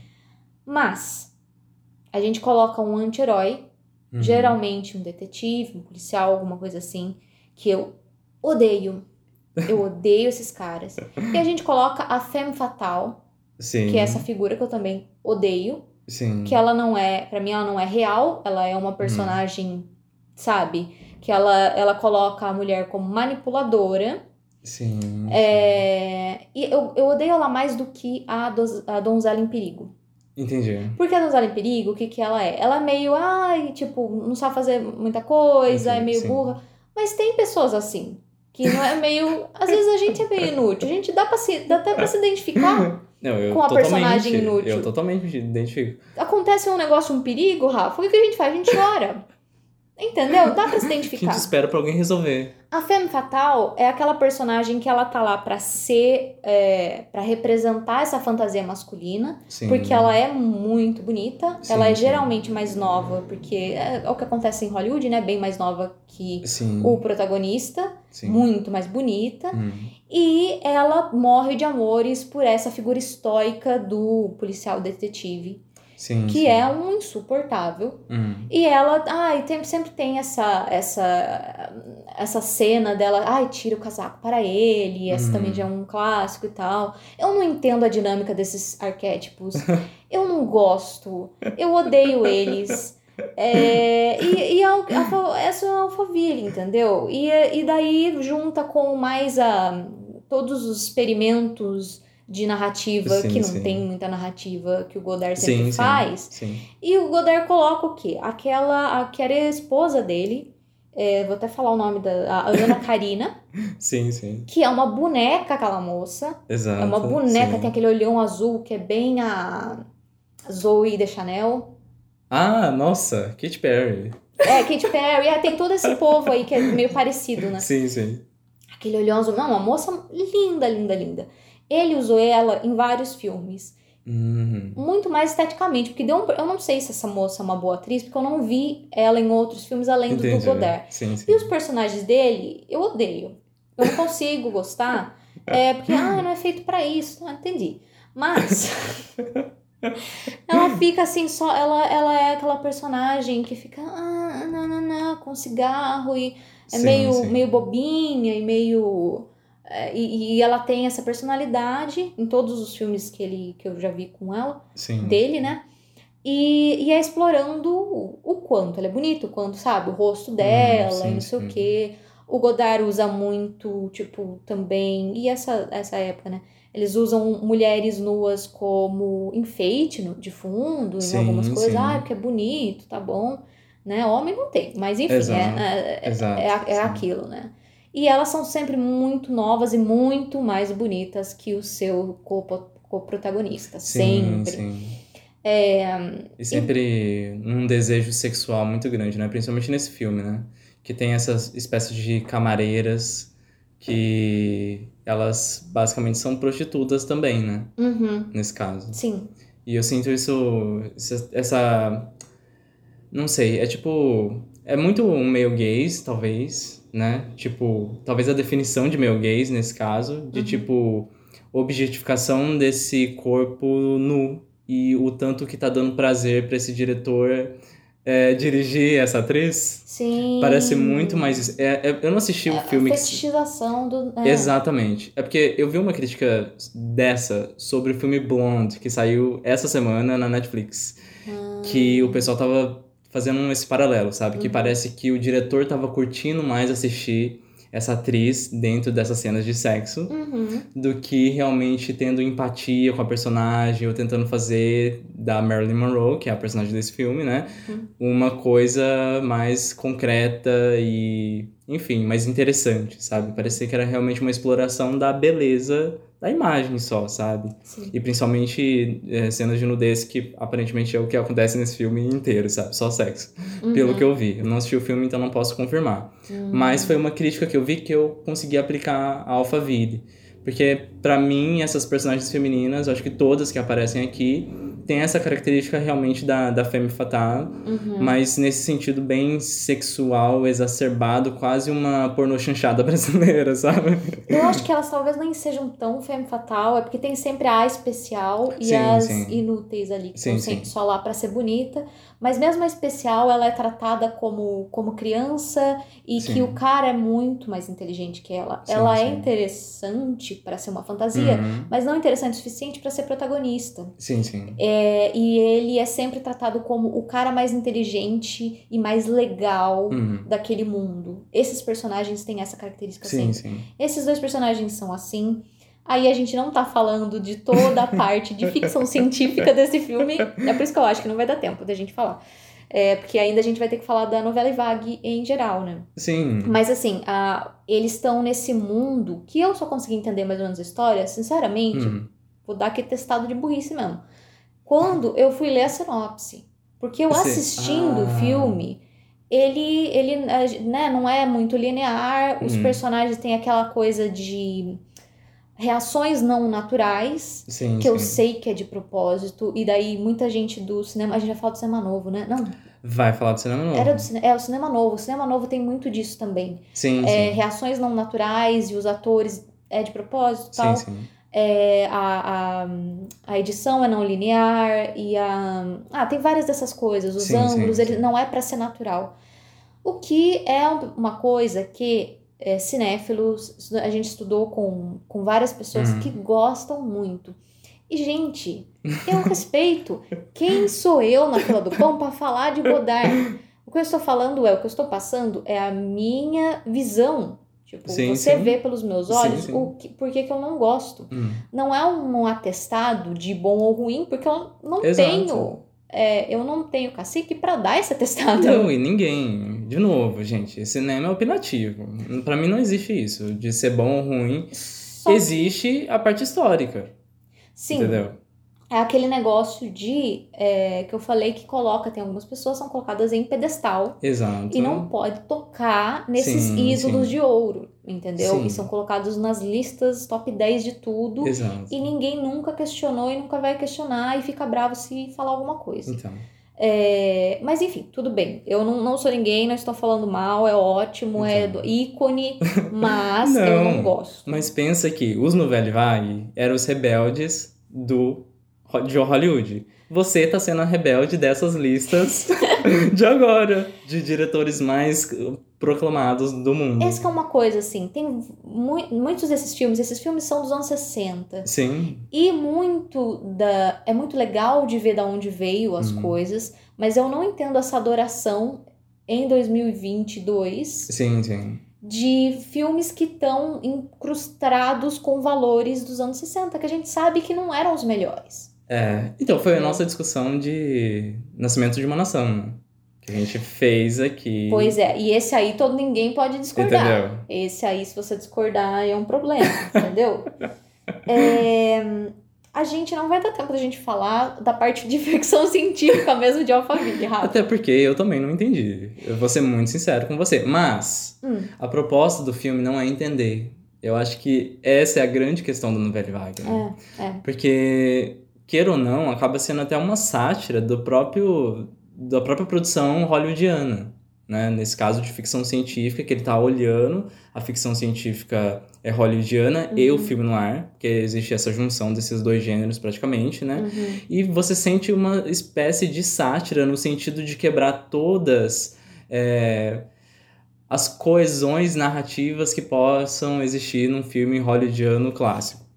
Mas a gente coloca um anti-herói Uhum. geralmente um detetive, um policial, alguma coisa assim, que eu odeio. Eu odeio esses caras. E a gente coloca a femme fatale, Sim. que é essa figura que eu também odeio, Sim. que ela não é, Pra mim ela não é real, ela é uma personagem, sabe, que ela ela coloca a mulher como manipuladora. Sim. É, e eu, eu odeio ela mais do que a, dos- a donzela em perigo. Entendi. Porque a donzela em perigo, o que que ela é? Ela é meio, ai, tipo, não sabe fazer muita coisa, é Entendi, meio sim. burra. Mas tem pessoas assim, que não é meio... Às vezes a gente é meio inútil, a gente dá, pra se, dá até pra se identificar. Não, Com a personagem inútil. Eu totalmente me identifico. Acontece um negócio, um perigo, Rafa, o que a gente faz? A gente chora. Entendeu? Dá pra se A identificar. gente espera pra alguém resolver. A Femme Fatal é aquela personagem que ela tá lá pra ser, é, para representar essa fantasia masculina, Sim. porque ela é muito bonita. Sim, ela é sim. geralmente mais nova, porque é, é o que acontece em Hollywood, né? Bem mais nova que o protagonista, Sim. muito mais bonita. Hum. E ela morre de amores por essa figura estoica do policial detetive, Sim. que sim. é um insuportável. Hum. E ela, ai, tem, sempre tem essa, essa, essa cena dela, ai, tira o casaco para ele, essa Hum. também já é um clássico e tal. Eu não entendo a dinâmica desses arquétipos. eu não gosto. Eu odeio eles. É, e e a, a, essa é a Alphaville, entendeu? E, e daí junta com mais a, todos os experimentos de narrativa, Sim, que não sim. tem muita narrativa que o Godard sempre Sim, faz. E o Godard coloca o quê? Aquela, a que era a esposa dele, é, vou até falar o nome da Ana Karina, Sim, sim. que é uma boneca aquela moça. Exato. é uma boneca, tem aquele olhão azul que é bem a Zoe de Chanel. Ah, nossa, Katy Perry. É, Katy Perry, é, tem todo esse povo aí que é meio parecido, né? Sim, sim. Aquele olhão azul. Não, uma moça linda, linda, linda. Ele usou ela em vários filmes. Uhum. muito mais esteticamente, porque deu um, eu não sei se essa moça é uma boa atriz, porque eu não vi ela em outros filmes além do, do. Godard. Sim, sim. E os personagens dele, eu odeio. Eu não consigo gostar, é porque, ah, não é feito pra isso, não entendi. Mas ela fica assim, só ela, ela é aquela personagem que fica ah, não, não, não, com cigarro e é Sim, meio, meio bobinha e meio e, e ela tem essa personalidade em todos os filmes que ele que eu já vi com ela Sim. dele, né? E, e é explorando o, o quanto ela é bonita, o quanto, sabe, o rosto dela sim, e não sei sim. o quê. O Godard usa muito, tipo, também. E essa, essa época, né? Eles usam mulheres nuas como enfeite no- de fundo, em Sim, algumas coisas. Ah, porque é bonito, tá bom. Né? Homem não tem, mas enfim, Exato, é, é, exato, é, a- é sim. aquilo, né? E elas são sempre muito novas e muito mais bonitas que o seu co- co-protagonista. Sim, sempre. sim. É, E sempre num desejo sexual muito grande, né? Principalmente nesse filme, né? Que tem essas espécies de camareiras que elas basicamente são prostitutas também, né? uhum, Nesse caso. sim. E eu sinto isso, essa- essa, não sei, é tipo, é muito um meio gays, talvez, né? Tipo, talvez a definição de meio gays nesse caso, de Uhum. tipo, objetificação desse corpo nu e o tanto que tá dando prazer pra esse diretor é, dirigir essa atriz. Sim. Parece muito mais isso. É, é- eu não assisti o É, filme a que... fetichização do. é. Exatamente. É porque eu vi uma crítica dessa sobre o filme Blonde, que saiu essa semana na Netflix. Ah. Que o pessoal tava fazendo esse paralelo, sabe? Que Uhum. parece que o diretor tava curtindo mais assistir essa atriz dentro dessas cenas de sexo Uhum. do que realmente tendo empatia com a personagem ou tentando fazer da Marilyn Monroe, que é a personagem desse filme, né? Uhum. Uma coisa mais concreta e, enfim, mais interessante, sabe? Parecia que era realmente uma exploração da beleza da imagem só, sabe? Sim. E principalmente é, cenas de nudez, que aparentemente é o que acontece nesse filme inteiro, sabe? Só sexo. Pelo Uhum. que eu vi. Eu não assisti o filme, então não posso confirmar. Hum. Mas foi uma crítica que eu vi que eu consegui aplicar a Alphaville. Porque, pra mim, essas personagens femininas, acho que todas que aparecem aqui, têm essa característica realmente da, da femme fatale, Uhum. mas nesse sentido bem sexual, exacerbado, quase uma pornô chanchada brasileira, sabe? Eu acho que elas talvez nem sejam tão femme fatal, é porque tem sempre a especial e Sim, as sim. inúteis ali, que Sim, estão só lá pra ser bonita. Mas mesmo a especial, ela é tratada como, como criança e Sim. que o cara é muito mais inteligente que ela. Sim, ela é sim. interessante pra ser uma fantasia, Uhum. mas não interessante o suficiente pra ser protagonista. Sim, sim. É, e ele é sempre tratado como o cara mais inteligente e mais legal Uhum. daquele mundo. Esses personagens têm essa característica Sim, sempre. sim. Esses dois personagens são assim. Aí a gente não tá falando de toda a parte de ficção científica desse filme. É por isso que eu acho que não vai dar tempo da gente falar. É, porque ainda a gente vai ter que falar da novela e vague em geral, né? Sim. Mas assim, a, eles estão nesse mundo que eu só consegui entender mais ou menos a história, sinceramente, Uhum. vou dar aquele testado de burrice mesmo. Quando eu fui ler a sinopse. Porque eu Você- assistindo o Ah. filme, ele, ele né, não é muito linear, os Hum. personagens têm aquela coisa de reações não naturais, Sim, que eu sim. sei que é de propósito, e daí muita gente do cinema, a gente já fala do cinema novo, né? Não, Vai falar do cinema novo. era do cine, é o cinema novo, o cinema novo tem muito disso também. Sim, É, sim. reações não naturais e os atores é de propósito e tal. Sim, sim. É, a, a, a edição é não linear e a. Ah, tem várias dessas coisas. Os Sim, ângulos, ele não é pra ser natural. O que é um- uma coisa que é, cinéfilos, a gente estudou com, com várias pessoas Uhum. que gostam muito. E, gente, eu respeito. Quem sou eu na fila do pão pra falar de Godard? O que eu estou falando é, o que eu estou passando é a minha visão. Tipo, Sim, você sim. vê pelos meus olhos sim. o que, por que, que eu não gosto. Hum. Não é um atestado de bom ou ruim, porque eu não Exato. tenho. é, eu não tenho cacique pra dar esse atestado. Não, e ninguém. De novo, gente, cinema é opinativo. Pra mim não existe isso, de ser bom ou ruim. Só- Existe a parte histórica, Sim, entendeu? é aquele negócio de é, que eu falei que coloca, tem algumas pessoas que são colocadas em pedestal Exato. e não pode tocar nesses Sim, ídolos sim. de ouro, entendeu? Sim. E são colocados nas listas top 10 de tudo. Exato. E ninguém nunca questionou e nunca vai questionar e fica bravo se falar alguma coisa. Então. É, mas enfim, tudo bem. Eu não, não sou ninguém, não estou falando mal, é ótimo, é do- ícone, mas eu não Não. gosto. Mas pensa que os Nouvelle Vague eram os rebeldes do de Hollywood. Você tá sendo a rebelde dessas listas de agora, de diretores mais proclamados do mundo. Essa que é uma coisa, assim, tem mu muitos desses filmes, esses filmes são dos anos 60. Sim, E muito da. É muito legal de ver da onde veio as Uhum. coisas, mas eu não entendo essa adoração em 2022 sim, sim. de filmes que estão incrustados com valores dos anos 60, que a gente sabe que não eram os melhores. É, então foi a nossa discussão de Nascimento de uma Nação, né? Que a gente fez aqui. Pois é, e esse aí todo ninguém pode discordar. Entendeu? Esse aí, se você discordar, é um problema, entendeu? É, a gente não vai dar tempo da gente falar da parte de ficção científica mesmo de Alphaville, Rafa. Até porque eu também não entendi. Eu vou ser muito sincero com você. Mas, Hum. a proposta do filme não é entender. Eu acho que essa é a grande questão do Nouvelle Vague. Né? É, é. Porque, queira ou não, acaba sendo até uma sátira do próprio da própria produção hollywoodiana. Né? Nesse caso de ficção científica, que ele tá olhando a ficção científica é hollywoodiana e o Uhum. filme no ar, porque existe essa junção desses dois gêneros praticamente, né? Uhum. E você sente uma espécie de sátira no sentido de quebrar todas é, as coesões narrativas que possam existir num filme hollywoodiano clássico.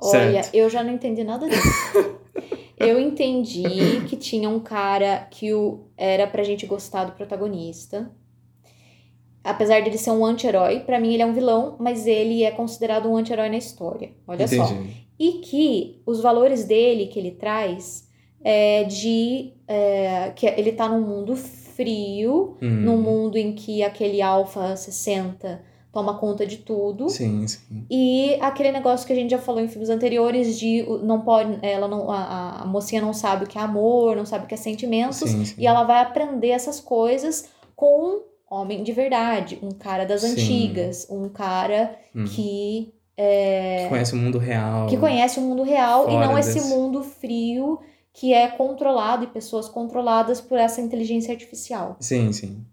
Olha, Certo. eu já não entendi nada disso. eu entendi que tinha um cara que o, era pra gente gostar do protagonista. Apesar de ele ser um anti-herói, pra mim ele é um vilão, mas ele é considerado um anti-herói na história. Olha só. Entendi. E que os valores dele que ele traz é de é, que ele tá num mundo frio, Hum. num mundo em que aquele Alpha 60 toma conta de tudo. Sim, sim. E aquele negócio que a gente já falou em filmes anteriores de não pode, ela não, a, a mocinha não sabe o que é amor, não sabe o que é sentimentos, Sim, sim. e ela vai aprender essas coisas com um homem de verdade, um cara das Sim. antigas, um cara Hum. que é, Que conhece o mundo real. que conhece o mundo real e não esse desse. mundo frio que é controlado e pessoas controladas por essa inteligência artificial. Sim, sim.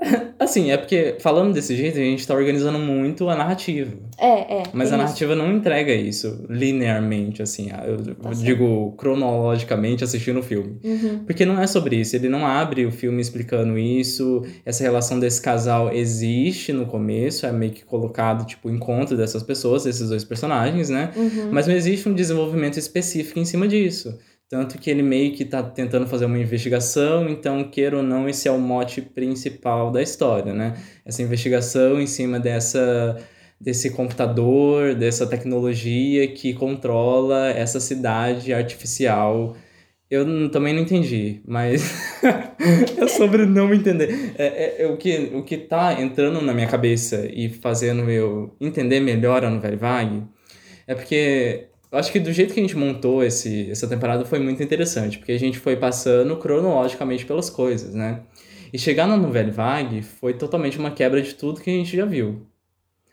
Assim, é porque falando desse jeito, a gente tá organizando muito a narrativa. É, é. Mas a narrativa não entrega isso linearmente, assim. Eu Tá digo cronologicamente assistindo o filme. Uhum. Porque não é sobre isso, ele não abre o filme explicando isso, essa relação desse casal existe no começo, é meio que colocado, tipo, o encontro dessas pessoas, desses dois personagens, né? Uhum. Mas não existe um desenvolvimento específico em cima disso. Tanto que ele meio que tá tentando fazer uma investigação, então, queira ou não, esse é o mote principal da história, né? Essa investigação em cima dessa desse computador, dessa tecnologia que controla essa cidade artificial. Eu também não entendi, mas é sobre não entender. É, é- é o, que, o que tá entrando na minha cabeça e fazendo eu entender melhor a novela Vague é porque eu acho que do jeito que a gente montou esse, essa temporada foi muito interessante, porque a gente foi passando cronologicamente pelas coisas, né? E chegar na novela Vague foi totalmente uma quebra de tudo que a gente já viu.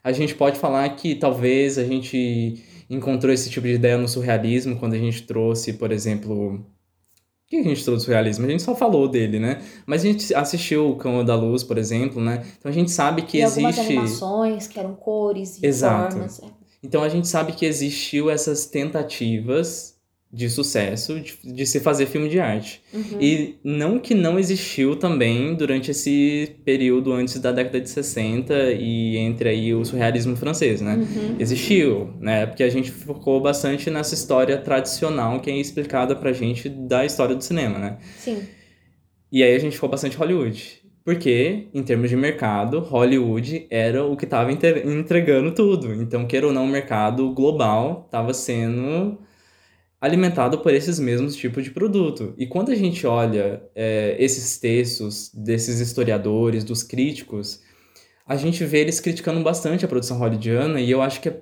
A gente pode falar que talvez a gente encontrou esse tipo de ideia no surrealismo quando a gente trouxe, por exemplo. O que a gente trouxe do surrealismo? A gente só falou dele, né? Mas a gente assistiu O Cão da Luz, por exemplo, né? Então a gente sabe que e algumas existe. animações que eram cores e Exato. formas. é. Então a gente sabe que existiu essas tentativas de sucesso de, de se fazer filme de arte. Uhum. E não que não existiu também durante esse período antes da década de 60 e entre aí o surrealismo francês, né? Uhum. Existiu, né? Porque a gente focou bastante nessa história tradicional que é explicada pra gente da história do cinema, né? Sim. E aí a gente ficou bastante Hollywood. Porque, em termos de mercado, Hollywood era o que estava entregando tudo. Então, queira ou não, o mercado global estava sendo alimentado por esses mesmos tipos de produto. E quando a gente olha é, esses textos desses historiadores, dos críticos, a gente vê eles criticando bastante a produção hollywoodiana e eu acho que é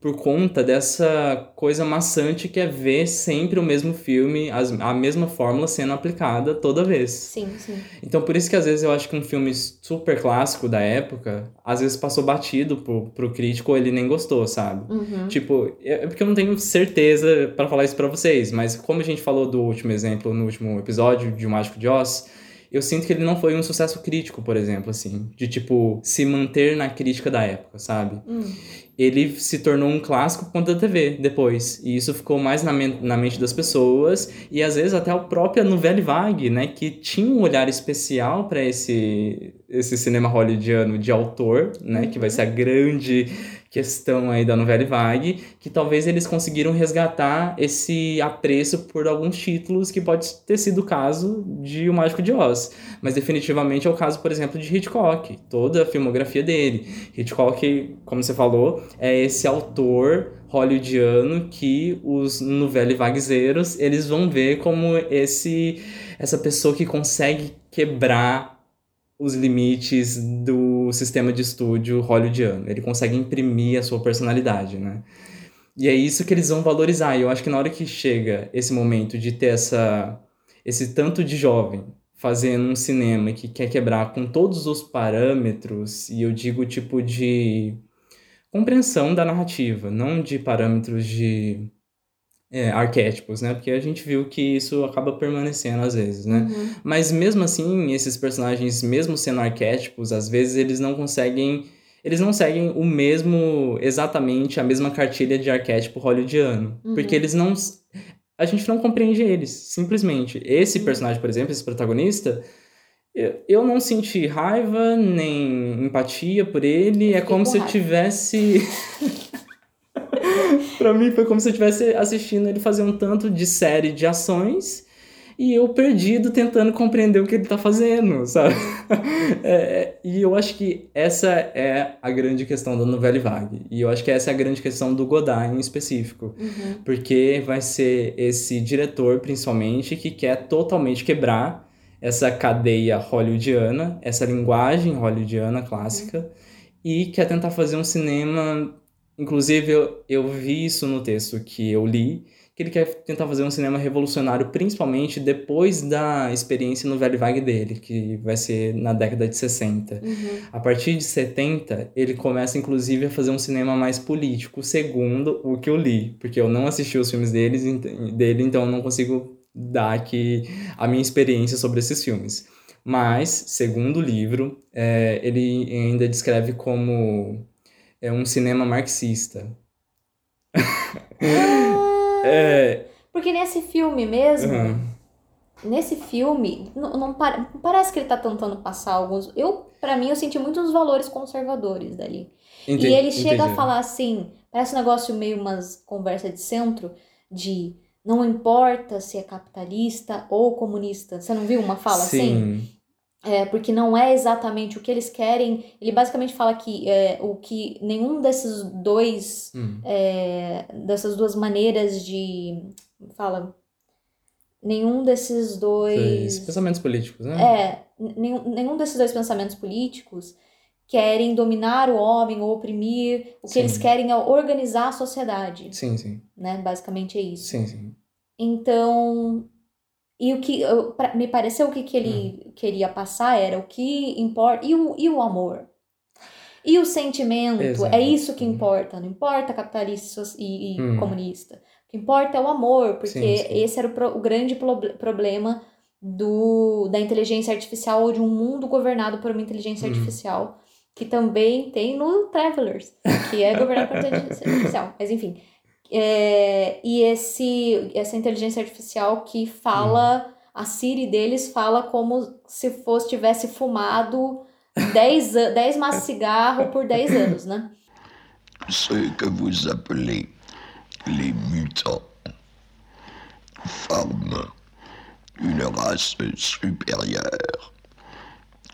por conta dessa coisa maçante que é ver sempre o mesmo filme, as, a mesma fórmula sendo aplicada toda vez. Sim, sim. Então por isso que às vezes eu acho que um filme super clássico da época, às vezes passou batido pro, pro crítico ou ele nem gostou, sabe? Uhum. Tipo, é é porque eu não tenho certeza pra falar isso pra vocês, mas como a gente falou do último exemplo, no último episódio de O Mágico de Oz, eu sinto que ele não foi um sucesso crítico, por exemplo, assim, de tipo se manter na crítica da época, sabe? Hum. Ele se tornou um clássico por conta da TV depois, e isso ficou mais na, men- na mente das pessoas e às vezes até a própria Nouvelle Vague, né, que tinha um olhar especial pra esse esse cinema hollywoodiano de autor, né, que vai ser a grande questão aí da Nouvelle Vague, que talvez eles conseguiram resgatar esse apreço por alguns títulos que pode ter sido o caso de O Mágico de Oz. Mas definitivamente é o caso, por exemplo, de Hitchcock, toda a filmografia dele. Hitchcock, como você falou, é esse autor hollywoodiano que os Nouvelle Vaguezeiros, eles vão ver como esse essa pessoa que consegue quebrar os limites do sistema de estúdio hollywoodiano. Ele consegue imprimir a sua personalidade, né? E é isso que eles vão valorizar. E eu acho que na hora que chega esse momento de ter essa, esse tanto de jovem fazendo um cinema que quer quebrar com todos os parâmetros, e eu digo tipo de compreensão da narrativa, não de parâmetros de é, arquétipos, né? Porque a gente viu que isso acaba permanecendo às vezes, né? Uhum. Mas mesmo assim, esses personagens, mesmo sendo arquétipos, às vezes eles não conseguem. Eles não seguem o mesmo, exatamente a mesma cartilha de arquétipo hollywoodiano. Uhum. Porque eles não. A gente não compreende eles, simplesmente. Esse Uhum. personagem, por exemplo, esse protagonista, eu, eu não senti raiva nem empatia por ele. É como com se eu raiva. tivesse. pra mim foi como se eu estivesse assistindo ele fazer um tanto de série de ações e eu perdido tentando compreender o que ele tá fazendo, sabe? É, e eu acho que essa é a grande questão da novela vague. E eu acho que essa é a grande questão do Godard em específico. Uhum. Porque vai ser esse diretor, principalmente, que quer totalmente quebrar essa cadeia hollywoodiana, essa linguagem hollywoodiana clássica, e quer tentar fazer um cinema. Inclusive, eu, eu vi isso no texto que eu li, que ele quer tentar fazer um cinema revolucionário, principalmente depois da experiência no Velho Vague dele, que vai ser na década de 60. Uhum. A partir de 70, ele começa inclusive a fazer um cinema mais político, segundo o que eu li, porque eu não assisti os filmes deles, dele, então eu não consigo dar aqui a minha experiência sobre esses filmes. Mas, segundo o livro, é, ele ainda descreve como é, um cinema marxista. é, Porque nesse filme mesmo, aham, nesse filme, não, não pa- não parece que ele tá tentando passar alguns. Eu, para mim, eu senti muitos valores conservadores dali. ente- e ele chega entendi. a falar assim, parece um negócio meio umas conversa de centro, de não importa se é capitalista ou comunista. Você não viu uma fala assim? É, porque não é exatamente o que eles querem. Ele basicamente fala que é, o que nenhum desses dois hum, é, dessas duas maneiras de fala nenhum desses dois pensamentos políticos, né? é nenhum, nenhum desses dois pensamentos políticos querem dominar o homem ou oprimir o que Sim. eles querem é organizar a sociedade Sim, sim, né basicamente é isso sim, sim. então e o que eu- pra- me pareceu o que, que ele Hum. queria passar era o que importa e o, e o amor e o sentimento Exato. é isso que importa não importa capitalista e, e Hum. comunista o que importa é o amor porque Sim, sim. esse era o, pro- o grande pro- problema do da inteligência artificial ou de um mundo governado por uma inteligência Hum. artificial que também tem no Travelers que é governado por inteligência artificial mas enfim é, e esse, essa inteligência artificial que fala, a Siri deles fala como se fosse tivesse fumado 10, an- 10 maços de cigarro por 10 anos, né? ceux que vous appelez les mutants forment une race supérieure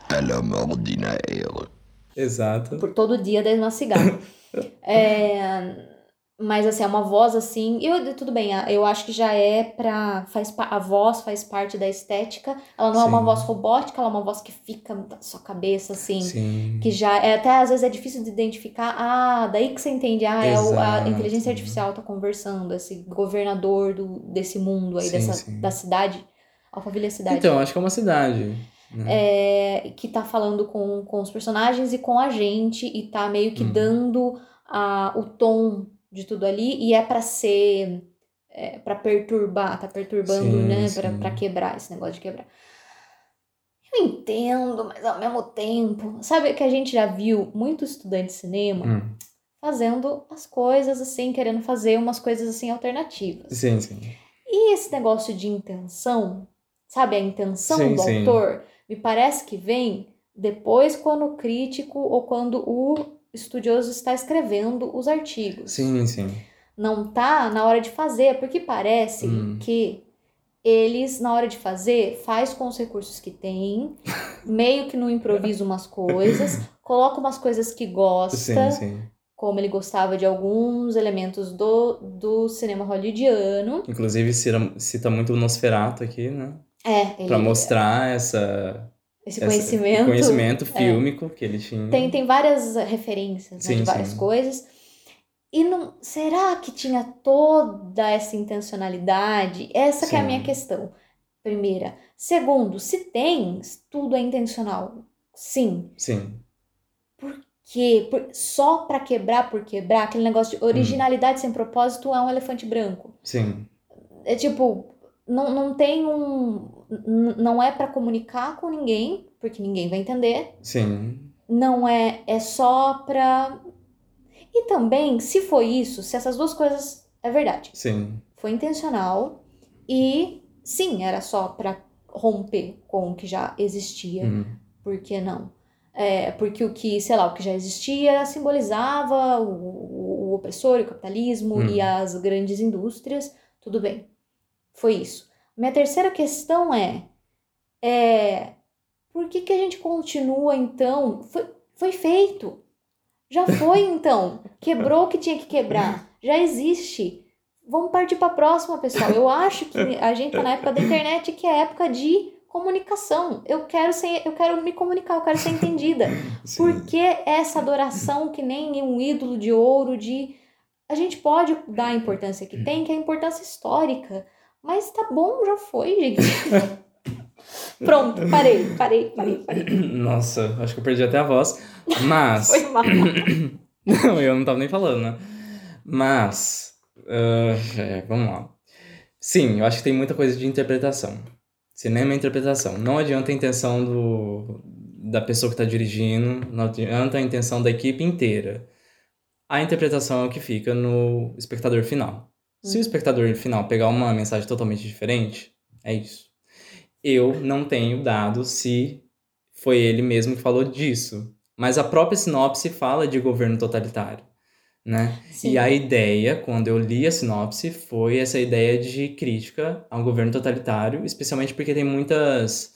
à l'homme ordinaire. Exato. Por todo dia 10 maços de cigarro. É, mas assim, é uma voz assim. Eu, tudo bem, a- eu acho que já é pra. Faz, a voz faz parte da estética. Ela não é uma Sim. voz robótica, ela é uma voz que fica na sua cabeça, assim. Sim. Que já é até às vezes é difícil de identificar. Ah, daí que você entende. Ah, é o, a inteligência artificial tá conversando, esse governador do, desse mundo aí, Sim, dessa, sim. da cidade. Alphaville é cidade. Então, acho que é uma cidade. né? É, que tá falando com, com os personagens e com a gente e tá meio que Uhum. dando a, o tom de tudo ali e é pra ser é, para perturbar, tá perturbando, Sim, né, pra quebrar esse negócio de quebrar. Eu entendo, mas ao mesmo tempo, sabe que a gente já viu muito estudante de cinema Hum. fazendo as coisas assim, querendo fazer umas coisas assim alternativas. Sim, sim. E esse negócio de intenção, sabe, a intenção Sim, do sim. autor, me parece que vem depois quando o crítico ou quando o estudioso está escrevendo os artigos. Sim, sim. Não tá na hora de fazer, porque parece Hum. que eles, na hora de fazer, faz com os recursos que tem, meio que no improviso umas coisas, coloca umas coisas que gosta, Sim, sim. como ele gostava de alguns elementos do, do cinema hollywoodiano. Inclusive cita, cita muito o Nosferatu aqui, né? É, ele, Pra mostrar essa, esse essa- conhecimento. conhecimento é. fílmico que ele tinha. Tem, tem várias referências né, Sim, de várias sim. coisas. E não, será que tinha toda essa intencionalidade? Essa que é a minha questão. Primeira. Segundo, se tem, tudo é intencional. Sim. Sim. Que por- só pra quebrar por quebrar, aquele negócio de originalidade sem propósito é um elefante branco. Sim. É tipo, não, não tem um. Não é pra comunicar com ninguém, porque ninguém vai entender. Sim. Não é. É só pra. E também, se foi isso, se essas duas coisas. É verdade. Sim. Foi intencional e sim, era só pra romper com o que já existia. Hum. Por que não? É, porque o que, sei lá, o que já existia simbolizava o, o, o opressor, o capitalismo e as grandes indústrias. Tudo bem. Foi isso. Minha terceira questão é, é por que, que a gente continua então? Foi, foi feito. Já foi então. Quebrou o que tinha que quebrar. Já existe. Vamos partir para a próxima, pessoal. Eu acho que a gente tá na época da internet que é época de comunicação. Eu quero ser, eu quero me comunicar, eu quero ser entendida. Sim. Por que essa adoração que nem um ídolo de ouro de a gente pode dar a importância que tem, que é a importância histórica. Mas tá bom, já foi, gente. Pronto, parei, parei, parei, parei. Nossa, acho que eu perdi até a voz. Mas. Foi mal. não, eu não tava nem falando, né? Mas. ah, é, vamos lá. Sim, eu acho que tem muita coisa de interpretação. Cinema é interpretação. Não adianta a intenção do, da pessoa que tá dirigindo, não adianta a intenção da equipe inteira. A interpretação é o que fica no espectador final. Se o espectador final pegar uma mensagem totalmente diferente, é isso. Eu não tenho dado se foi ele mesmo que falou disso. Mas a própria sinopse fala de governo totalitário, né? Sim. E a ideia, quando eu li a sinopse, foi essa ideia de crítica ao governo totalitário, especialmente porque tem muitas.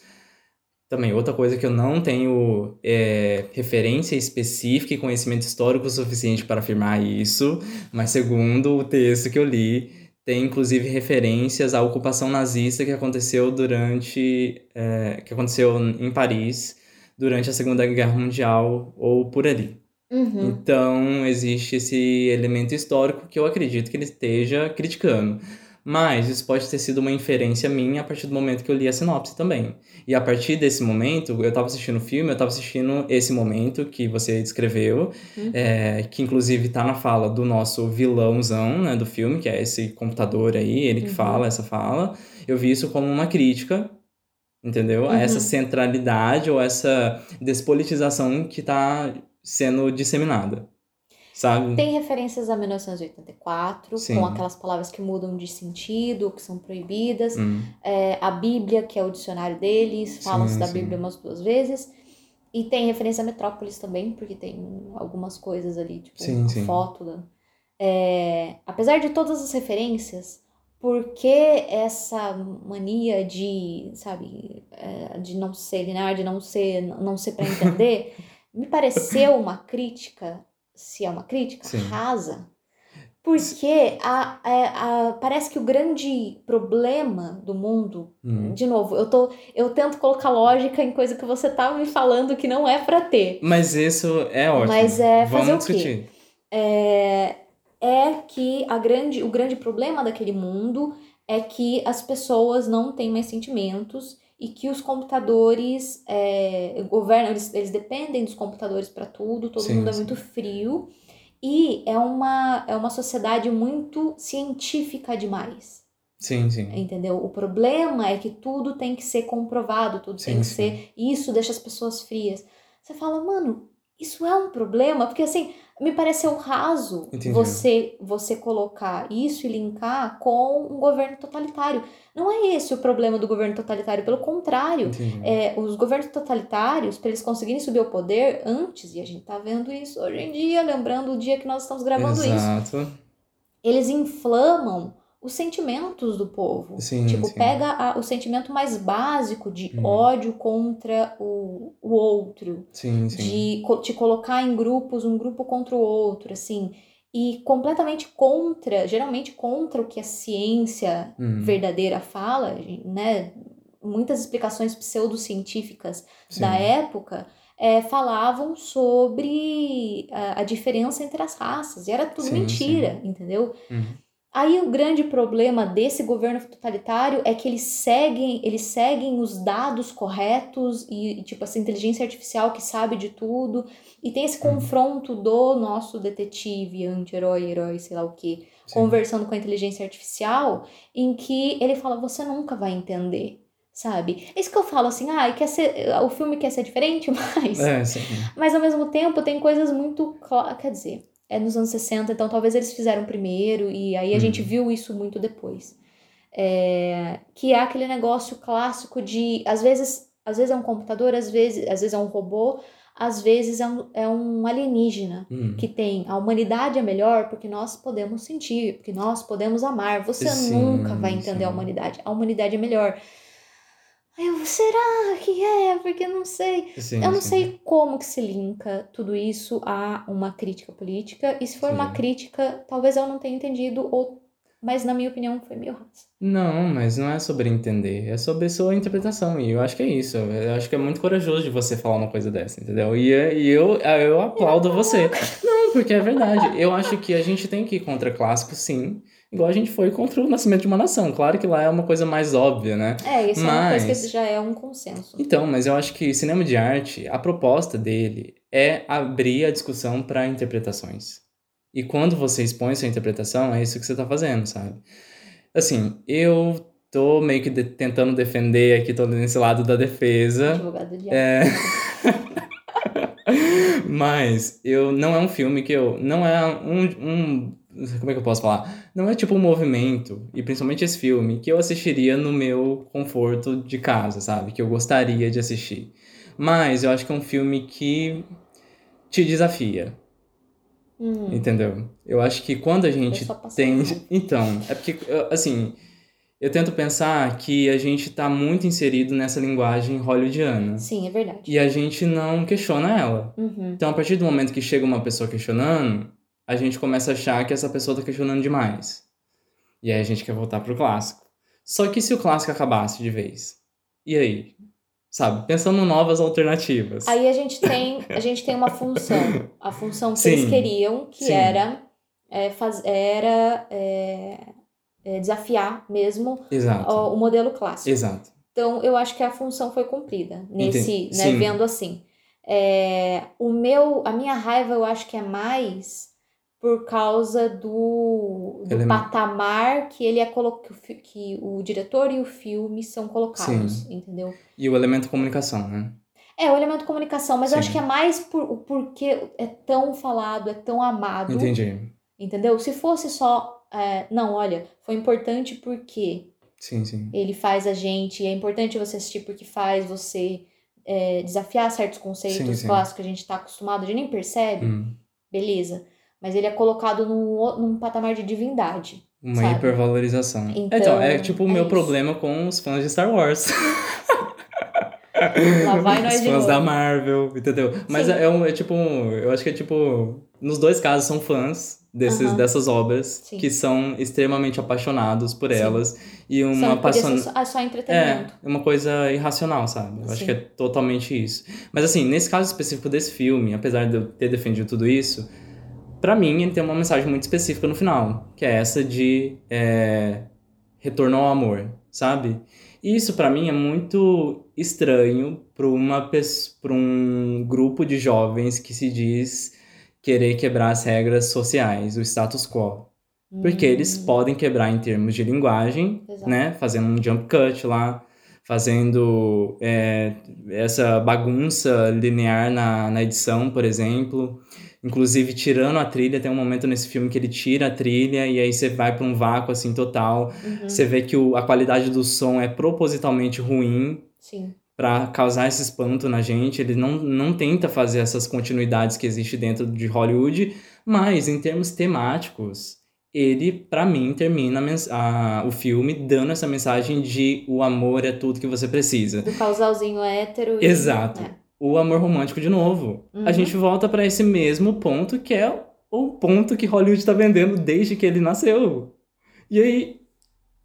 Também, outra coisa que eu não tenho é, referência específica e conhecimento histórico suficiente para afirmar isso, mas segundo o texto que eu li, tem inclusive referências à ocupação nazista que aconteceu durante. é, que aconteceu em Paris durante a Segunda Guerra Mundial ou por ali. Uhum. Então, existe esse elemento histórico que eu acredito que ele esteja criticando. Mas isso pode ter sido uma inferência minha a partir do momento que eu li a sinopse também. E a partir desse momento, eu estava assistindo o filme, eu estava assistindo esse momento que você descreveu, Uhum. é, que inclusive está na fala do nosso vilãozão né, do filme, que é esse computador aí, ele que Uhum. fala essa fala. Eu vi isso como uma crítica, entendeu? A essa Uhum. centralidade ou essa despolitização que está sendo disseminada, sabe? Tem referências a 1984, Sim. com aquelas palavras que mudam de sentido, que são proibidas. Hum, É, a Bíblia, que é o dicionário deles, falam-se da. Bíblia umas duas vezes. E tem referência a Metrópolis também, porque tem algumas coisas ali, tipo, Sim, sim. foto. Da... É, apesar de todas as referências, por que essa mania de, sabe, é, de não ser linear, de não ser, não ser para entender, me pareceu uma crítica, se é uma crítica, Sim. rasa. Porque a, a, a- parece que o grande problema do mundo hum. de novo, eu tô eu tento colocar lógica em coisa que você tá me falando que não é pra ter. Mas isso é ótimo. Mas é fazer Vamos o quê? discutir. É, é que a grande, o grande problema daquele mundo é que as pessoas não têm mais sentimentos e que os computadores é, governam, eles, eles dependem dos computadores para tudo, todo Sim, mundo é sim. muito frio e é uma, é uma sociedade muito científica demais. Sim, sim. Entendeu? O problema é que tudo tem que ser comprovado, tudo Sim, tem que ser. E isso deixa as pessoas frias. Você fala, mano, isso é um problema? Porque assim, me pareceu raso Entendi. você você colocar isso e linkar com um governo totalitário. Não é esse o problema do governo totalitário, pelo contrário. É, os governos totalitários, para eles conseguirem subir ao poder antes, e a gente tá vendo isso hoje em dia, lembrando o dia que nós estamos gravando isso Exato. eles inflamam os sentimentos do povo. Sim, tipo, sim. pega a- o sentimento mais básico de Hum. ódio contra o, o outro, Sim, sim. de co- te colocar em grupos, um grupo contra o outro, assim, e completamente contra, geralmente contra o que a ciência Hum. verdadeira fala, né? Muitas explicações pseudocientíficas da época é, falavam sobre a, a diferença entre as raças. E era tudo mentira, entendeu? Uhum. Aí o grande problema desse governo totalitário é que eles seguem, eles seguem os dados corretos e, tipo, essa inteligência artificial que sabe de tudo. E tem esse confronto do nosso detetive, anti-herói, herói, sei lá o que, conversando com a inteligência artificial, em que ele fala, você nunca vai entender. Sabe? É isso que eu falo assim, ah, quer ser, o filme quer ser diferente, mas. É, sim. Mas ao mesmo tempo tem coisas muito claras. Quer dizer, é nos anos 60, então talvez eles fizeram primeiro e aí a Uhum. gente viu isso muito depois. É, que é aquele negócio clássico de às vezes, às vezes é um computador, às vezes, às vezes é um robô, às vezes é um, é um alienígena Hum. que tem a humanidade é melhor porque nós podemos sentir, porque nós podemos amar. Você Sim, nunca vai entender a sim. humanidade. A humanidade é melhor. Eu, será que é? Porque eu não sei. Sim, eu não sim. sei como que se linka tudo isso a uma crítica política. E se for uma Sim. crítica, talvez eu não tenha entendido, ou... mas na minha opinião foi meio rasa. Não, mas não é sobre entender, é sobre sua interpretação. E eu acho que é isso. Eu acho que é muito corajoso de você falar uma coisa dessa, entendeu? E, e eu, eu aplaudo você. Não, porque é verdade. Eu acho que a gente tem que ir contra clássicos, sim. Igual a gente foi contra o Nascimento de uma Nação. Claro que lá é uma coisa mais óbvia, né? É, isso é uma coisa Mas- que já é um consenso. Então, mas eu acho que cinema de arte, a proposta dele é abrir a discussão para interpretações. E quando você expõe sua interpretação, é isso que você tá fazendo, sabe? Assim, eu tô meio que de- tentando defender aqui, tô nesse lado da defesa. Advogado do diabo. É. Mas eu não é um filme que eu. Não é um, um. Como é que eu posso falar? Não é tipo um movimento, e principalmente esse filme, que eu assistiria no meu conforto de casa, sabe? Que eu gostaria de assistir. Mas eu acho que é um filme que te desafia. Hum. Entendeu? Eu acho que quando a gente tem. Então, é porque, assim, eu tento pensar que a gente tá muito inserido nessa linguagem hollywoodiana. Sim, é verdade. E a gente não questiona ela. Uhum. Então, a partir do momento que chega uma pessoa questionando, a gente começa a achar que essa pessoa tá questionando demais. E aí a gente quer voltar pro clássico. Só que se o clássico acabasse de vez? E aí? Sabe? Pensando em novas alternativas. Aí a gente tem, a gente tem uma função. A função que Sim. eles queriam, que Sim. era, é, faz, era é, é, desafiar mesmo o, o modelo clássico. Exato. Então, eu acho que a função foi cumprida nesse, né, vendo assim. É, o meu, a minha raiva eu acho que é mais por causa do, do é- patamar que ele é colo- que o diretor e o filme são colocados, Sim. entendeu? E o elemento comunicação, né? É, o elemento comunicação, mas eu Sim. acho que é mais por, o porquê é tão falado, é tão amado. Entendi. Entendeu? Se fosse só. é, não, olha, foi importante porque Sim, sim. ele faz a gente, é importante você assistir porque faz você é, desafiar certos conceitos Sim, sim. clássicos que a gente tá acostumado, a gente nem percebe, Hum. beleza. Mas ele é colocado num, num patamar de divindade. Uma sabe? hipervalorização. Então, Então, é tipo o é meu isso. problema com os fãs de Star Wars. Lá vai nós Os fãs da Marvel, entendeu? Mas é, um, é tipo, eu acho que é tipo, nos dois casos são fãs desses, dessas obras Sim. que são extremamente apaixonados por Sim. elas e uma Só, apaixon... só, só É, entretenimento. uma coisa irracional, sabe? Eu acho Sim. que é totalmente isso. Mas assim, nesse caso específico desse filme, apesar de eu ter defendido tudo isso, pra mim ele tem uma mensagem muito específica no final, que é essa de é, retorno ao amor, sabe? E isso pra mim é muito estranho para uma para um grupo de jovens que se diz querer quebrar as regras sociais, o status quo. Porque eles Hum. podem quebrar em termos de linguagem, Exato. né? Fazendo um jump cut lá, fazendo é, essa bagunça linear na, na edição, por exemplo. Inclusive tirando a trilha, tem um momento nesse filme que ele tira a trilha e aí você vai para um vácuo assim total. Uhum. Você vê que o, a qualidade do som é propositalmente ruim Sim. para causar esse espanto na gente. Ele não, não tenta fazer essas continuidades que existem dentro de Hollywood, mas em termos temáticos, ele, para mim, termina a o filme dando essa mensagem de o amor é tudo que você precisa. Do casalzinho hétero. e- Exato. O amor romântico de novo. Uhum. A gente volta para esse mesmo ponto que é o ponto que Hollywood tá vendendo desde que ele nasceu. E aí,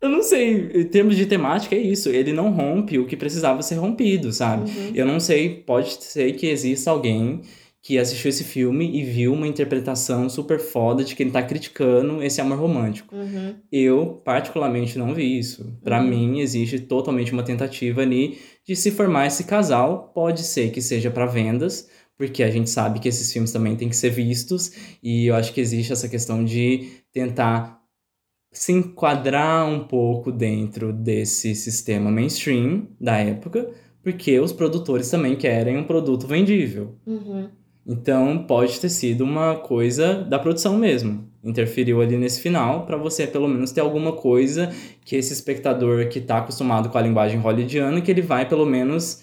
Eu não sei, em termos de temática é isso. Ele não rompe o que precisava ser rompido, sabe? Uhum. Eu não sei, pode ser que exista alguém que assistiu esse filme e viu uma interpretação super foda de que ele tá criticando esse amor romântico. Uhum. Eu, particularmente, não vi isso. Pra Uhum. mim, existe totalmente uma tentativa ali de se formar esse casal. Pode ser que seja pra vendas, porque a gente sabe que esses filmes também têm que ser vistos, e eu acho que existe essa questão de tentar se enquadrar um pouco dentro desse sistema mainstream da época, porque os produtores também querem um produto vendível. Uhum. Então pode ter sido uma coisa da produção mesmo. Interferiu ali nesse final para você pelo menos ter alguma coisa que esse espectador que tá acostumado com a linguagem hollywoodiana que ele vai pelo menos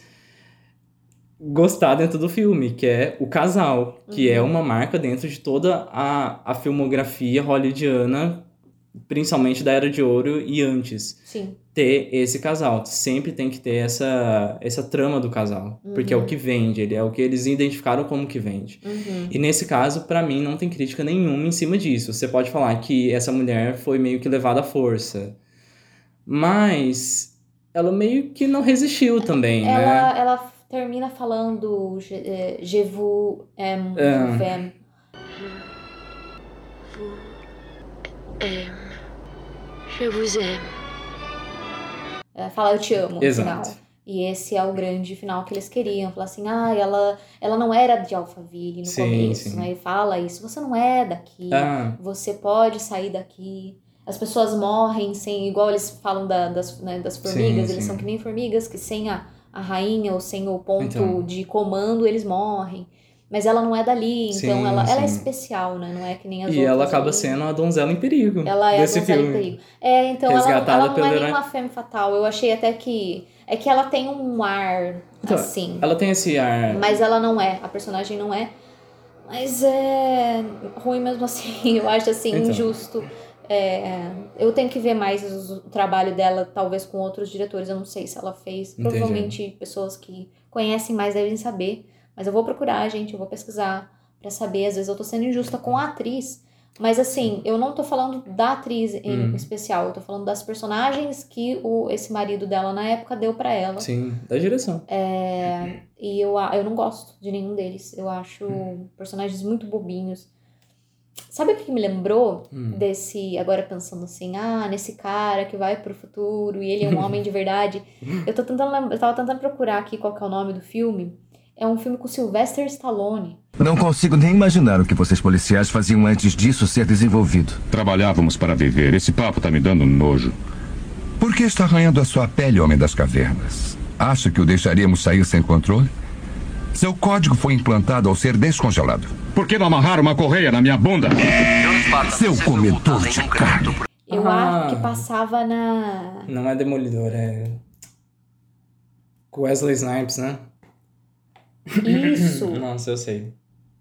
gostar dentro do filme, que é o casal, que é Uhum. uma marca dentro de toda a, a filmografia hollywoodiana, principalmente da Era de Ouro e antes Sim. ter esse casal. Sempre tem que ter essa, essa trama do casal. Porque é o Uhum. que vende, ele é o que eles identificaram como que vende. Uhum. E nesse caso, pra mim, não tem crítica nenhuma em cima disso. Você pode falar que essa mulher foi meio que levada à força. Mas ela meio que não resistiu também, né? Ela, ela termina falando Je, eh, je vous aime, É. vous aime. Aime. Je vous aime. Ela fala eu te amo no Exato. final. E esse é o grande final que eles queriam. Falar assim, ah, ela, ela não era de Alphaville no Sim, começo, sim. né? E fala isso, você não é daqui, Ah. você pode sair daqui. As pessoas morrem sem, igual eles falam da- das, né, das formigas, Sim, eles sim. são que nem formigas, que sem a, a rainha ou sem o ponto Então. de comando, eles morrem. Mas ela não é dali, então Sim, ela, ela é sim. especial, né? Não é que nem as E outras ela acaba ali. sendo a donzela em perigo Ela é desse a donzela em filme. perigo. É, então ela, Resgatada ela não pelo é nenhuma femme fatal. Eu achei até que. É que ela tem um ar Então, assim. Ela tem esse ar. Mas ela não é. A personagem não é. Mas é ruim mesmo assim. Eu acho assim, Então. injusto. É, eu tenho que ver mais o trabalho dela, talvez com outros diretores. Eu não sei se ela fez. Entendi. Provavelmente pessoas que conhecem mais devem saber. Mas eu vou procurar, gente. Eu vou pesquisar pra saber. Às vezes eu tô sendo injusta com a atriz. Mas assim, eu não tô falando da atriz em Hum. especial. Eu tô falando das personagens que o, esse marido dela na época deu pra ela. Sim, da direção. É, e eu, eu não gosto de nenhum deles. Eu acho personagens muito bobinhos. Sabe o que me lembrou Hum. desse. Agora pensando assim, ah, nesse cara que vai pro futuro e ele é um homem de verdade. Eu tô tentando lembrar, eu tava tentando procurar aqui qual que é o nome do filme. É um filme com Sylvester Stallone. Não consigo nem imaginar o que vocês policiais faziam antes disso ser desenvolvido. Trabalhávamos para viver. Esse papo tá me dando nojo. Por que está arranhando a sua pele, homem das cavernas? Acha que o deixaríamos sair sem controle? Seu código foi implantado ao ser descongelado. Por que não amarrar uma correia na minha bunda? Seu comedor de carne. Eu Ah. acho que passava na. Não é Demolidor, é. Com Wesley Snipes, né? Isso! Nossa, eu sei.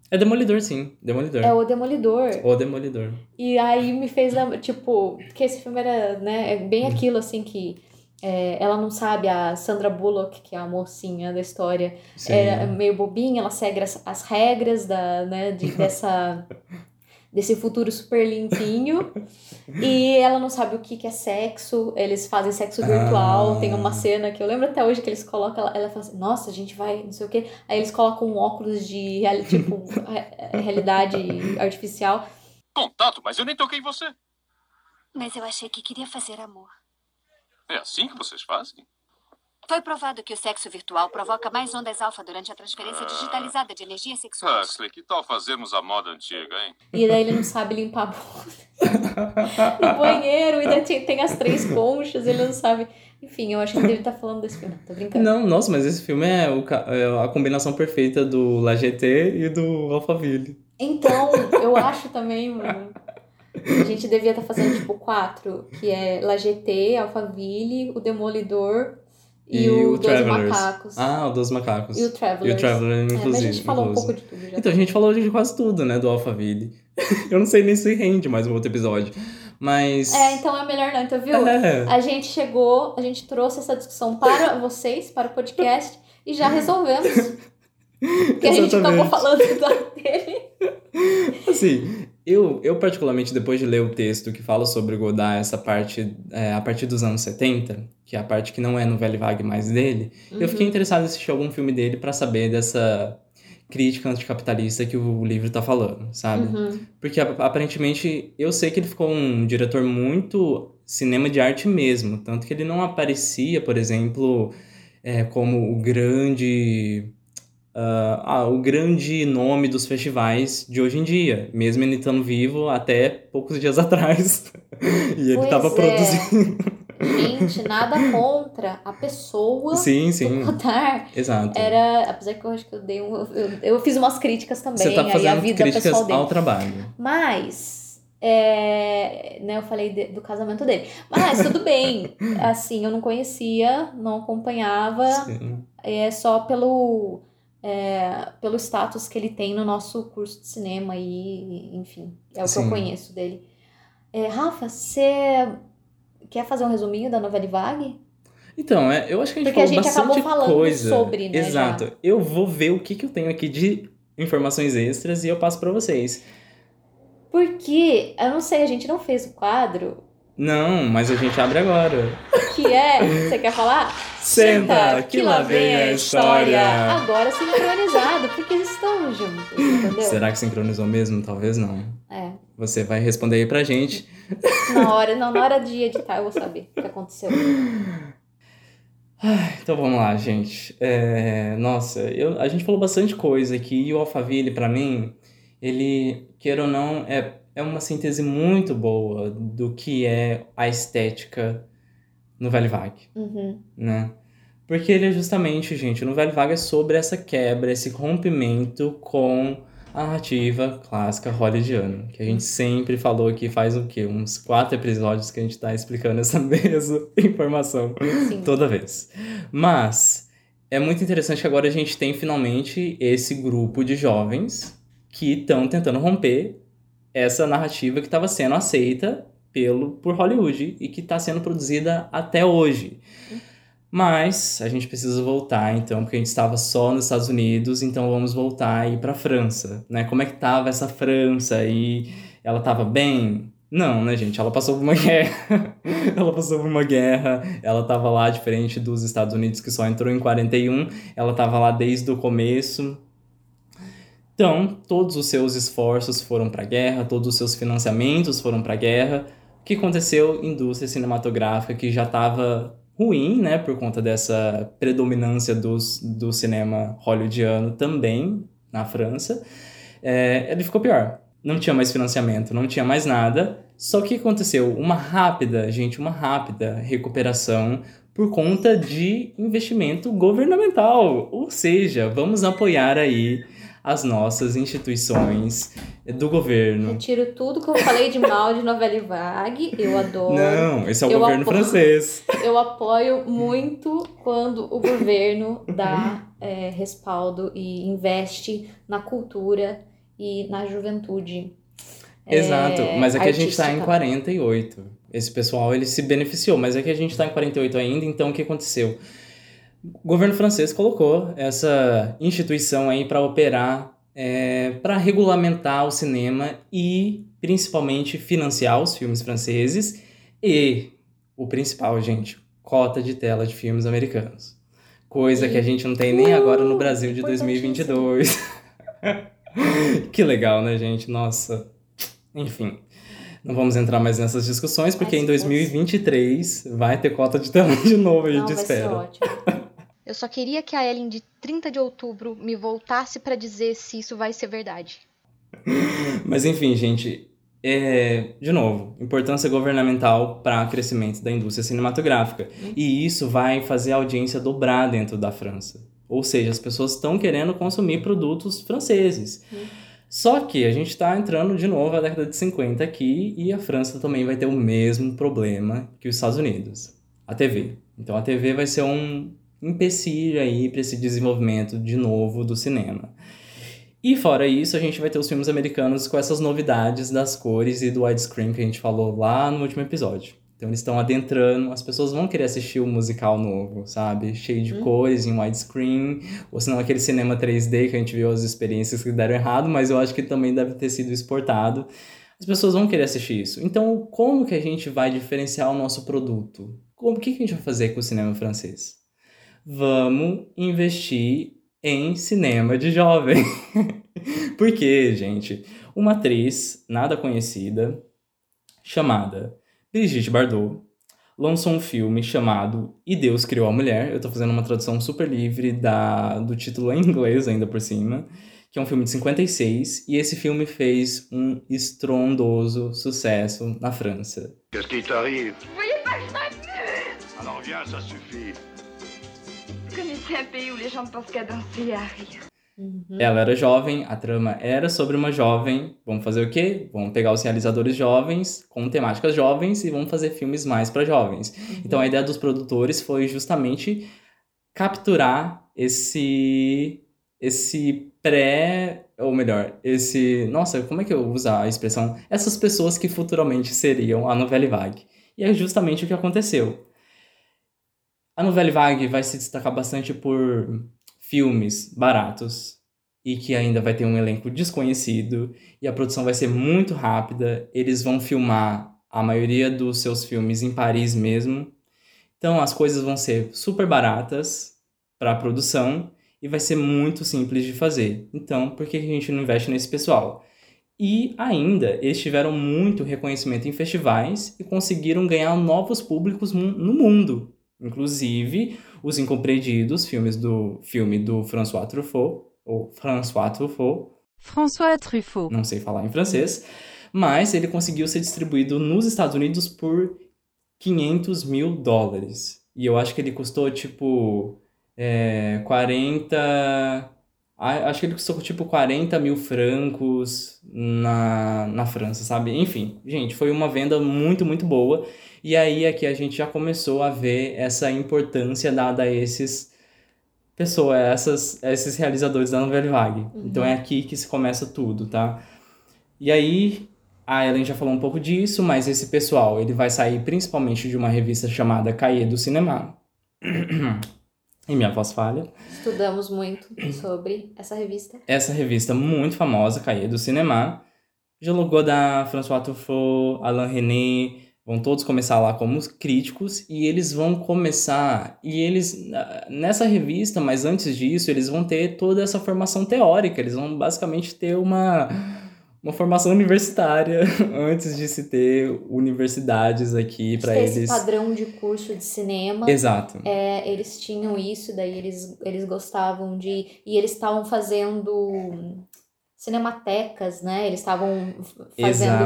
É Demolidor, sim. Demolidor. É o Demolidor. O Demolidor. E aí me fez lembrar, tipo, que esse filme era, né, é bem aquilo assim que é, ela não sabe, a Sandra Bullock, que é a mocinha da história, Sim. era meio bobinha, ela segue as, as regras da, né, de, dessa, desse futuro super limpinho. E ela não sabe o que, que é sexo, eles fazem sexo virtual. Ah. Tem uma cena que eu lembro até hoje que eles colocam, ela, ela fala assim, nossa, a gente vai, não sei o quê. Aí eles colocam um óculos de tipo, re- realidade artificial. Contato, mas eu nem toquei em você. Mas eu achei que queria fazer amor. É assim que vocês fazem? Foi provado que o sexo virtual provoca mais ondas alfa durante a transferência digitalizada de energia sexual. Huxley, que tal fazermos a moda antiga, hein? E daí ele não sabe limpar a bunda no banheiro, e daí tem, as três conchas, ele não sabe. Enfim, eu acho que ele deve estar falando desse filme, tô brincando. Não, nossa, mas esse filme é, o é a combinação perfeita do La GT e do Alphaville. Então, eu acho também, mano. A gente devia estar fazendo tipo quatro, que é La GT, Alphaville, o Demolidor e, o, Dois Travelers. Macacos. Ah, o Dos Macacos. E o Travelers. E o Traveler, É, inclusive. mas a gente falou um inclusive. pouco de tudo já. Então, a gente falou de quase tudo, né, do Alphaville. Eu não sei nem se rende mais um outro episódio. Mas. É, então é melhor não, então viu? É. A gente chegou, a gente trouxe essa discussão para vocês, para o podcast, e já resolvemos. Porque a gente acabou Exatamente. falando da dele. Assim, Eu, eu, particularmente, depois de ler o texto que fala sobre Godard, essa parte é, a partir dos anos 70, que é a parte que não é no Velho Vague mais dele, uhum. eu fiquei interessado em assistir algum filme dele para saber dessa crítica anticapitalista que o livro tá falando, sabe? Uhum. Porque aparentemente eu sei que ele ficou um diretor muito cinema de arte mesmo, tanto que ele não aparecia, por exemplo, é, como o grande ah, o grande nome dos festivais de hoje em dia, mesmo ele estando vivo até poucos dias atrás. e ele estava é. produzindo. Gente, nada contra a pessoa sim, sim. do Qatar. Exato. Era, apesar que eu acho que eu dei um, eu, eu fiz umas críticas também Você tá fazendo aí a vida críticas pessoal dele. ao trabalho. Mas é, né, eu falei de, do casamento dele. Mas tudo bem. Assim, eu não conhecia, não acompanhava. Sim. É só pelo é, pelo status que ele tem no nosso curso de cinema e, enfim, é o Sim. que eu conheço dele. É, Rafa, você quer fazer um resuminho da novela Vague? Então, é, eu acho que a gente Porque falou a gente bastante acabou falando coisa. sobre, né? Exato. Já. Eu vou ver o que, que eu tenho aqui de informações extras e eu passo para vocês. Porque, eu não sei, a gente não fez o quadro não, mas a gente abre agora. Que é? Você quer falar? Senta, Senta que lá vem a história. Agora sincronizado, porque eles estão juntos, entendeu? Será que sincronizou mesmo? Talvez não. É. Você vai responder aí pra gente. Na hora, não, na hora de editar eu vou saber o que aconteceu. então vamos lá, gente. É, nossa, eu, a gente falou bastante coisa aqui e o Alphaville, pra mim, ele, queira ou não, é é uma síntese muito boa do que é a estética no Velho Vague, uhum. né? Porque ele é justamente, gente, no Velho Vague é sobre essa quebra, esse rompimento com a narrativa clássica hollywoodiana, que a gente sempre falou que faz o quê? Uns quatro episódios que a gente tá explicando essa mesma informação Sim. toda vez. Mas é muito interessante que agora a gente tem finalmente esse grupo de jovens que estão tentando romper essa narrativa que estava sendo aceita pelo por Hollywood e que está sendo produzida até hoje. Mas a gente precisa voltar, então, porque a gente estava só nos Estados Unidos, então vamos voltar ir para a França, né? Como é que tava essa França e ela estava bem? Não, né, gente? Ela passou por uma guerra. ela passou por uma guerra. Ela estava lá diferente dos Estados Unidos que só entrou em 41. Ela estava lá desde o começo. Então, todos os seus esforços foram para a guerra, todos os seus financiamentos foram para a guerra. O que aconteceu? Indústria cinematográfica que já estava ruim, né, por conta dessa predominância dos, do cinema hollywoodiano também na França, é, ele ficou pior. Não tinha mais financiamento, não tinha mais nada. Só que aconteceu uma rápida, gente, uma rápida recuperação por conta de investimento governamental. Ou seja, vamos apoiar aí as nossas instituições do governo. Retiro tudo que eu falei de mal de novela vague, eu adoro. Não, esse é o eu governo apoio, francês. Eu apoio muito quando o governo dá é, respaldo e investe na cultura e na juventude. Exato, é, mas é que a gente está em 48. Esse pessoal ele se beneficiou, mas é que a gente está em 48 ainda, então o que aconteceu? O governo francês colocou essa instituição aí para operar, é, para regulamentar o cinema e principalmente financiar os filmes franceses e o principal, gente, cota de tela de filmes americanos. Coisa que a gente não tem nem agora no Brasil de 2022. que legal, né, gente? Nossa. Enfim. Não vamos entrar mais nessas discussões, porque em 2023 vai ter cota de tela de novo, a gente Não, vai espera. Ser ótimo. Eu só queria que a Ellen de 30 de outubro me voltasse para dizer se isso vai ser verdade. Mas enfim, gente, é, de novo, importância governamental para o crescimento da indústria cinematográfica. E isso vai fazer a audiência dobrar dentro da França. Ou seja, as pessoas estão querendo consumir produtos franceses. Só que a gente está entrando de novo na década de 50 aqui e a França também vai ter o mesmo problema que os Estados Unidos. A TV. Então a TV vai ser um empecilho aí para esse desenvolvimento de novo do cinema. E fora isso, a gente vai ter os filmes americanos com essas novidades das cores e do widescreen que a gente falou lá no último episódio. Então eles estão adentrando, as pessoas vão querer assistir o um musical novo, sabe? Cheio de hum. cores em widescreen, ou senão aquele cinema 3D que a gente viu as experiências que deram errado, mas eu acho que também deve ter sido exportado. as pessoas vão querer assistir isso. Então, como que a gente vai diferenciar o nosso produto? Como, o que, que a gente vai fazer com o cinema francês? Vamos investir em cinema de jovem. Porque, gente, uma atriz nada conhecida, chamada Brigitte Bardot, lançou um filme chamado E Deus Criou a Mulher. Eu tô fazendo uma tradução super livre da, do título em inglês ainda por cima, que é um filme de 56, e esse filme fez um estrondoso sucesso na França. Qu'est-ce qui t'arrive Vous voyez pas que je m'amuse Alors viens, ça suffit. À rire. Ela era jovem, a trama era sobre uma jovem. Vamos fazer o quê? Vamos pegar os realizadores jovens com temáticas jovens e vamos fazer filmes mais para jovens. Então a ideia dos produtores foi justamente capturar esse esse pré, ou melhor, esse, nossa, como é que eu vou usar a expressão? Essas pessoas que futuramente seriam a Novelle Vague. E é justamente o que aconteceu. A Novelle Vague vai se destacar bastante por filmes baratos e que ainda vai ter um elenco desconhecido e a produção vai ser muito rápida. Eles vão filmar a maioria dos seus filmes em Paris mesmo. Então as coisas vão ser super baratas para a produção e vai ser muito simples de fazer. Então, por que a gente não investe nesse pessoal? E ainda, eles tiveram muito reconhecimento em festivais e conseguiram ganhar novos públicos no mundo. Inclusive, Os Incompreendidos, filmes do filme do François Truffaut, ou François Truffaut. François Truffaut. Não sei falar em francês, mas ele conseguiu ser distribuído nos Estados Unidos por 500 mil dólares. E eu acho que ele custou, tipo, é, 40. Acho que ele custou tipo 40 mil francos na, na França, sabe? Enfim, gente, foi uma venda muito, muito boa. E aí aqui a gente já começou a ver essa importância dada a esses pessoas, essas, esses realizadores da Nouvelle Vague. Uhum. Então é aqui que se começa tudo, tá? E aí a Ellen já falou um pouco disso, mas esse pessoal, ele vai sair principalmente de uma revista chamada Cahiers do Cinema. E minha voz falha. Estudamos muito sobre essa revista. Essa revista muito famosa, Cahiers do Cinema. Jean da François Truffaut, Alain René, vão todos começar lá como críticos e eles vão começar e eles nessa revista, mas antes disso, eles vão ter toda essa formação teórica, eles vão basicamente ter uma uma formação universitária antes de se ter universidades aqui para eles. Esse padrão de curso de cinema. Exato. É, eles tinham isso, daí eles, eles gostavam de. E eles estavam fazendo cinematecas, né? Eles estavam fazendo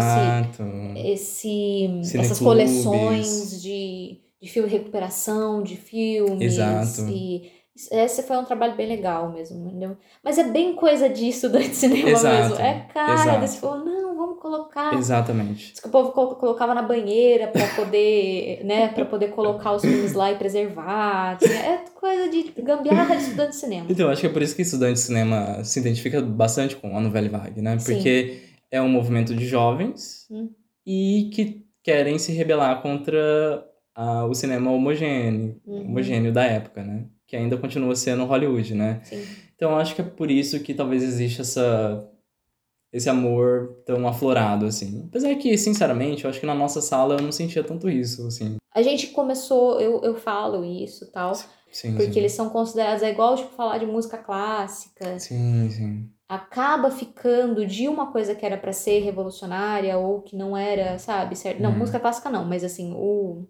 esse, esse essas coleções de, de filme recuperação de filmes. Exato. E esse foi um trabalho bem legal mesmo, entendeu? Mas é bem coisa de estudante de cinema Exato, mesmo. É cara exato. desse falou, não, vamos colocar. Exatamente. Diz que o povo colo- colocava na banheira para poder, né, para poder colocar os filmes lá e preservar. É coisa de gambiarra de estudante de cinema. Então, acho que é por isso que estudante de cinema se identifica bastante com a Nouvelle Vague, né? Sim. Porque é um movimento de jovens Hum. e que querem se rebelar contra ah, o cinema homogêneo, Uhum. homogêneo da época, né? Que ainda continua sendo Hollywood, né? Sim. Então, acho que é por isso que talvez exista essa esse amor tão aflorado, assim. Apesar que, sinceramente, eu acho que na nossa sala eu não sentia tanto isso, assim. A gente começou, eu, eu falo isso tal, Sim, porque sim. eles são considerados, é igual tipo falar de música clássica. Sim, sim. acaba ficando de uma coisa que era pra ser revolucionária ou que não era, sabe? Certo? Não, Uhum. música clássica não, mas assim, o,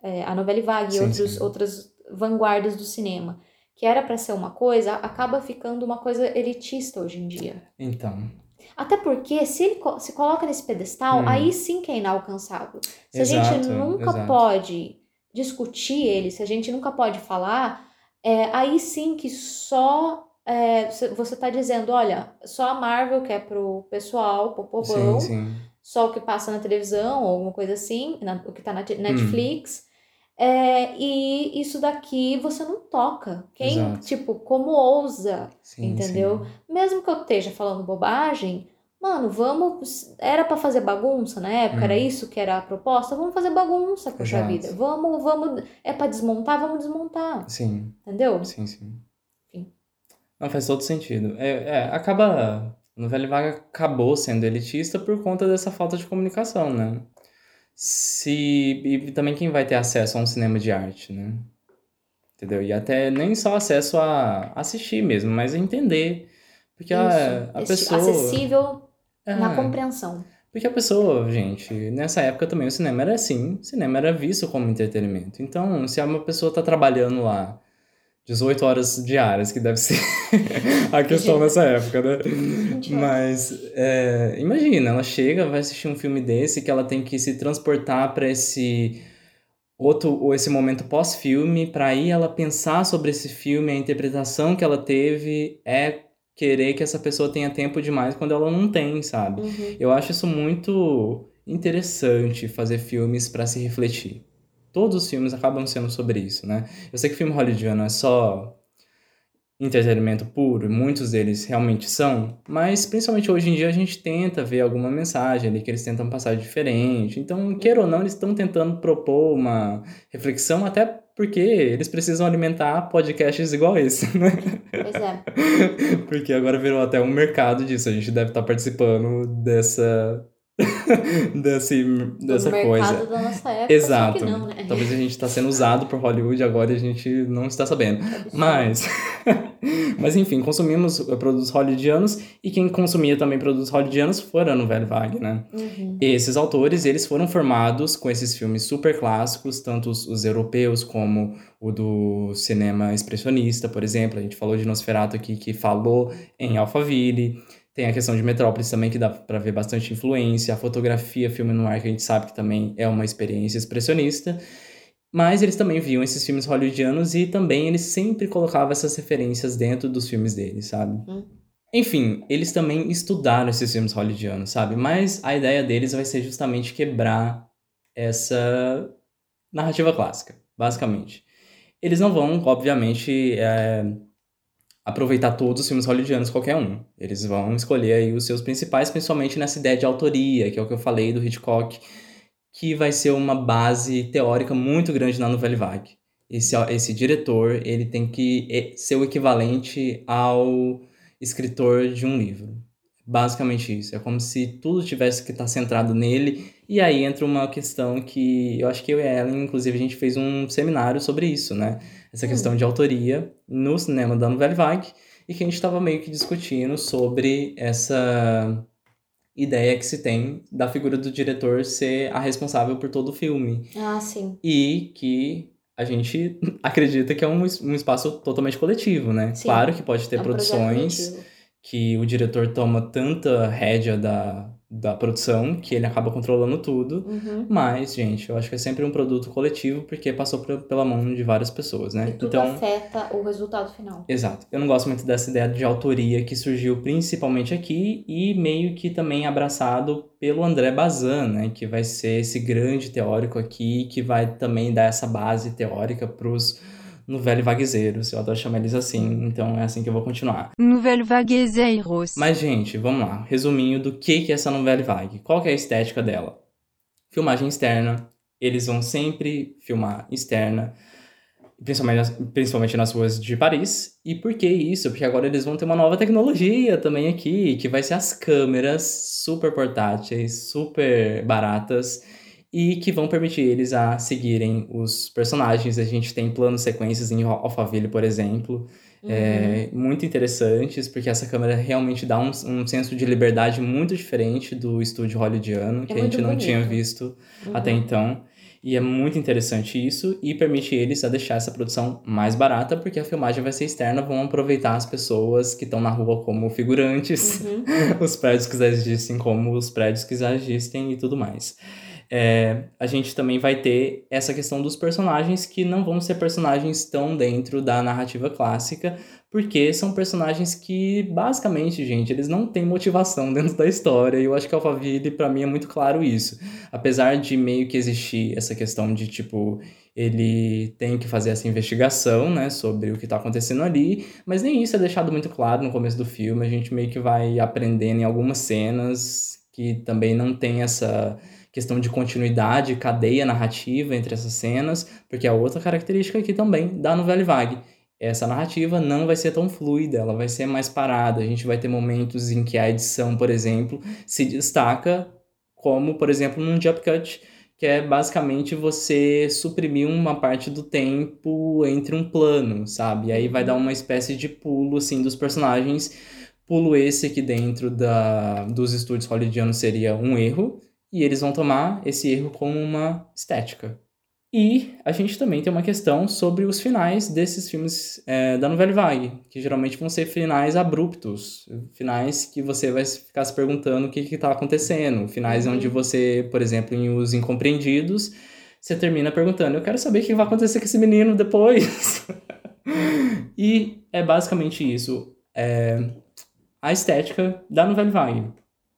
é, a novela vague e outros, sim. outras vanguardas do cinema, que era pra ser uma coisa, acaba ficando uma coisa elitista hoje em dia. Então, Até porque se ele se coloca nesse pedestal, Hum. aí sim que é inalcançável. Se a Exato, gente nunca exato. pode discutir ele, se a gente nunca pode falar, é, aí sim que só é, você- você tá dizendo, olha, só a Marvel que é pro pessoal, pro povão, sim, sim. só o que passa na televisão ou alguma coisa assim, na- o que tá na Hum. É, e isso daqui você não toca. Quem, Exato. tipo, como ousa, Sim, entendeu? Mesmo que eu esteja falando bobagem, mano, vamos. Era pra fazer bagunça na época, Hum. era isso que era a proposta? Vamos fazer bagunça, poxa Exato. vida. Vamos, vamos. É pra desmontar, vamos desmontar. Sim. Entendeu? Sim, sim. Enfim. Não, faz todo sentido. É, é, acaba A novela vaga acabou sendo elitista por conta dessa falta de comunicação, né? Se, e também quem vai ter acesso a um cinema de arte, né? Entendeu? E até nem só acesso a assistir mesmo, mas a entender. Porque a, a pessoa. Acessível É. na compreensão. Porque a pessoa, gente, nessa época também o cinema era assim, o cinema era visto como entretenimento. Então, se uma pessoa tá trabalhando lá 18 horas diárias, que deve ser a questão nessa época, né? Mas, é, imagina, ela chega, vai assistir um filme desse, que ela tem que se transportar para esse outro ou esse momento pós-filme, para aí ela pensar sobre esse filme, a interpretação que ela teve é querer que essa pessoa tenha tempo demais quando ela não tem, sabe? Uhum. Eu acho isso muito interessante fazer filmes para se refletir. Todos os filmes acabam sendo sobre isso, né? Eu sei que filme hollywoodiano é só entretenimento puro, e muitos deles realmente são, mas principalmente hoje em dia a gente tenta ver alguma mensagem ali que eles tentam passar diferente. Então, queira ou não, eles estão tentando propor uma reflexão, até porque eles precisam alimentar podcasts igual esse, né? Pois é. Porque agora virou até um mercado disso. A gente deve estar participando dessa. desse, dessa coisa. da nossa época, Exato. não, né? Talvez a gente está sendo usado por Hollywood agora e a gente não está sabendo. Mas. Mas enfim, consumimos eh, produtos hollywoodianos e quem consumia também produtos hollywoodianos foram no Velho Vague, né? Uhum. Esses autores, eles foram formados com esses filmes super clássicos, tanto os, os europeus como o do cinema expressionista, por exemplo. A gente falou de Nosferatu aqui, que falou em Alphaville. Tem a questão de Metrópolis também, que dá pra ver bastante influência. A fotografia, filme no ar, que a gente sabe que também é uma experiência expressionista. Mas eles também viam esses filmes hollywoodianos e também eles sempre colocavam essas referências dentro dos filmes deles, sabe? Hum. Enfim, eles também estudaram esses filmes hollywoodianos, sabe? Mas a ideia deles vai ser justamente quebrar essa narrativa clássica, basicamente. Eles não vão, obviamente, é, aproveitar todos os filmes hollywoodianos, qualquer um. Eles vão escolher aí os seus principais, principalmente nessa ideia de autoria, que é o que eu falei do Hitchcock, que vai ser uma base teórica muito grande na Nouvelle Vague. Esse, esse diretor, ele tem que eh, ser o equivalente ao escritor de um livro. Basicamente isso. É como se tudo tivesse que estar centrado nele. E aí entra uma questão que eu acho que eu e a Ellen, inclusive, a gente fez um seminário sobre isso, né? Essa questão de autoria no cinema da Nouvelle Vague. E que a gente estava meio que discutindo sobre essa ideia que se tem da figura do diretor ser a responsável por todo o filme. Ah, sim. E que a gente acredita que é um, um espaço totalmente coletivo, né? Sim. Claro que pode ter É um produções que o diretor toma tanta rédea da, da produção que ele acaba controlando tudo. Uhum. Mas, gente, eu acho que é sempre um produto coletivo porque passou pela mão de várias pessoas, né? Tudo então, afeta o resultado final. Exato. Eu não gosto muito dessa ideia de autoria que surgiu principalmente aqui e meio que também abraçado pelo André Bazin, né? Que vai ser esse grande teórico aqui, que vai também dar essa base teórica pros novelli vaguezeiros. Eu adoro chamar eles assim, então é assim que eu vou continuar. Nouvelle Vaguezeiros. Mas, gente, vamos lá. Resuminho do que que é essa novela vague. Qual que é a estética dela? Filmagem externa. Eles vão sempre filmar externa. Principalmente nas, principalmente nas ruas de Paris. E por que isso? Porque agora eles vão ter uma nova tecnologia também aqui, que vai ser as câmeras super portáteis, super baratas, e que vão permitir eles a seguirem os personagens. A gente tem planos sequências em Al- Alphaville, por exemplo, é, muito interessantes, porque essa câmera realmente dá um, um senso de liberdade muito diferente do estúdio hollywoodiano, que a gente não tinha bonito. visto Uhum. até então. E é muito interessante isso e permite eles a deixar essa produção mais barata, porque a filmagem vai ser externa, vão aproveitar as pessoas que estão na rua como figurantes, Uhum. os prédios que já existem como os prédios que já existem e tudo mais. É, a gente também vai ter essa questão dos personagens que não vão ser personagens tão dentro da narrativa clássica, porque são personagens que, basicamente, gente, eles não têm motivação dentro da história. E eu acho que Alphaville, pra mim, é muito claro isso. Apesar de meio que existir essa questão de, tipo, ele tem que fazer essa investigação, né, sobre o que tá acontecendo ali, mas nem isso é deixado muito claro no começo do filme. A gente meio que vai aprendendo em algumas cenas que também não tem essa questão de continuidade, cadeia narrativa entre essas cenas, porque é outra característica aqui também da novela vague. essa narrativa não vai ser tão fluida, ela vai ser mais parada. A gente vai ter momentos em que a edição, por exemplo, se destaca, como, por exemplo, num jump cut, que é basicamente você suprimir uma parte do tempo entre um plano, sabe? E aí vai dar uma espécie de pulo, assim, dos personagens. Pulo esse aqui dentro da, dos estúdios hollywoodianos seria um erro, e eles vão tomar esse erro como uma estética. E a gente também tem uma questão sobre os finais desses filmes é, da Nouvelle Vague, que geralmente vão ser finais abruptos, finais que você vai ficar se perguntando o que está acontecendo, finais Uhum. onde você, por exemplo, em Os Incompreendidos, você termina perguntando, eu quero saber o que vai acontecer com esse menino depois. e é basicamente isso, é a estética da Nouvelle Vague,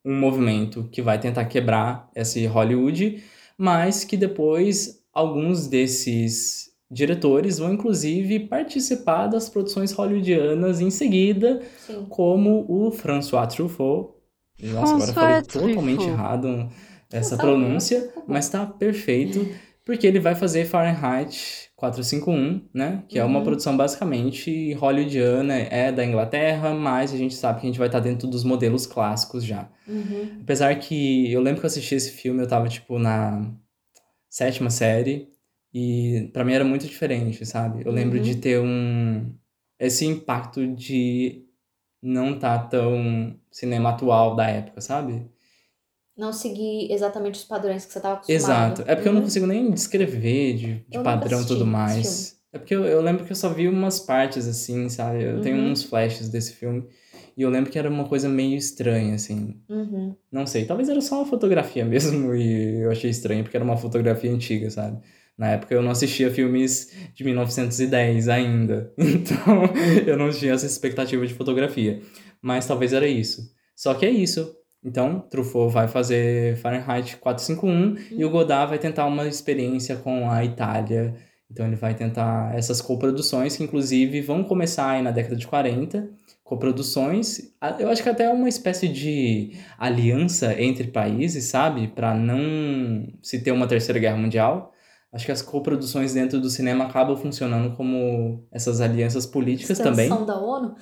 um movimento que vai tentar quebrar esse Hollywood, mas que depois alguns desses diretores vão inclusive participar das produções hollywoodianas em seguida, Sim. como o François Truffaut. Nossa, agora eu falei François totalmente Truffaut. errado essa Tá pronúncia, mas tá perfeito, porque ele vai fazer Fahrenheit 451, né? Que é uma Uhum. produção basicamente hollywoodiana, é da Inglaterra, mas a gente sabe que a gente vai estar dentro dos modelos clássicos já. Uhum. Apesar que eu lembro que eu assisti esse filme, eu tava, tipo, na sétima série, e pra mim era muito diferente, sabe? Eu lembro Uhum. de ter um... esse impacto de não tá tão cinema atual da época, sabe? Não seguir exatamente os padrões que você estava acostumado. Exato. É porque eu não Uhum. consigo nem descrever de, de padrão e tudo esse mais. É porque eu, eu lembro que eu só vi umas partes, assim, sabe? Eu tenho Uhum. uns flashes desse filme. E eu lembro que era uma coisa meio estranha, assim. Uhum. Não sei, talvez era só uma fotografia mesmo e eu achei estranho porque era uma fotografia antiga, sabe? Na época eu não assistia filmes de 1910 ainda, então eu não tinha essa expectativa de fotografia. Mas talvez era isso. Só que é isso. Então, Truffaut vai fazer Fahrenheit 451 e o Godard vai tentar uma experiência com a Itália. Então ele vai tentar essas coproduções que inclusive vão começar aí na década de 40 coproduções. Eu acho que até uma espécie de aliança entre países, sabe? Para não se ter uma terceira guerra mundial. Acho que as coproduções dentro do cinema acabam funcionando como essas alianças políticas também. Da ONU?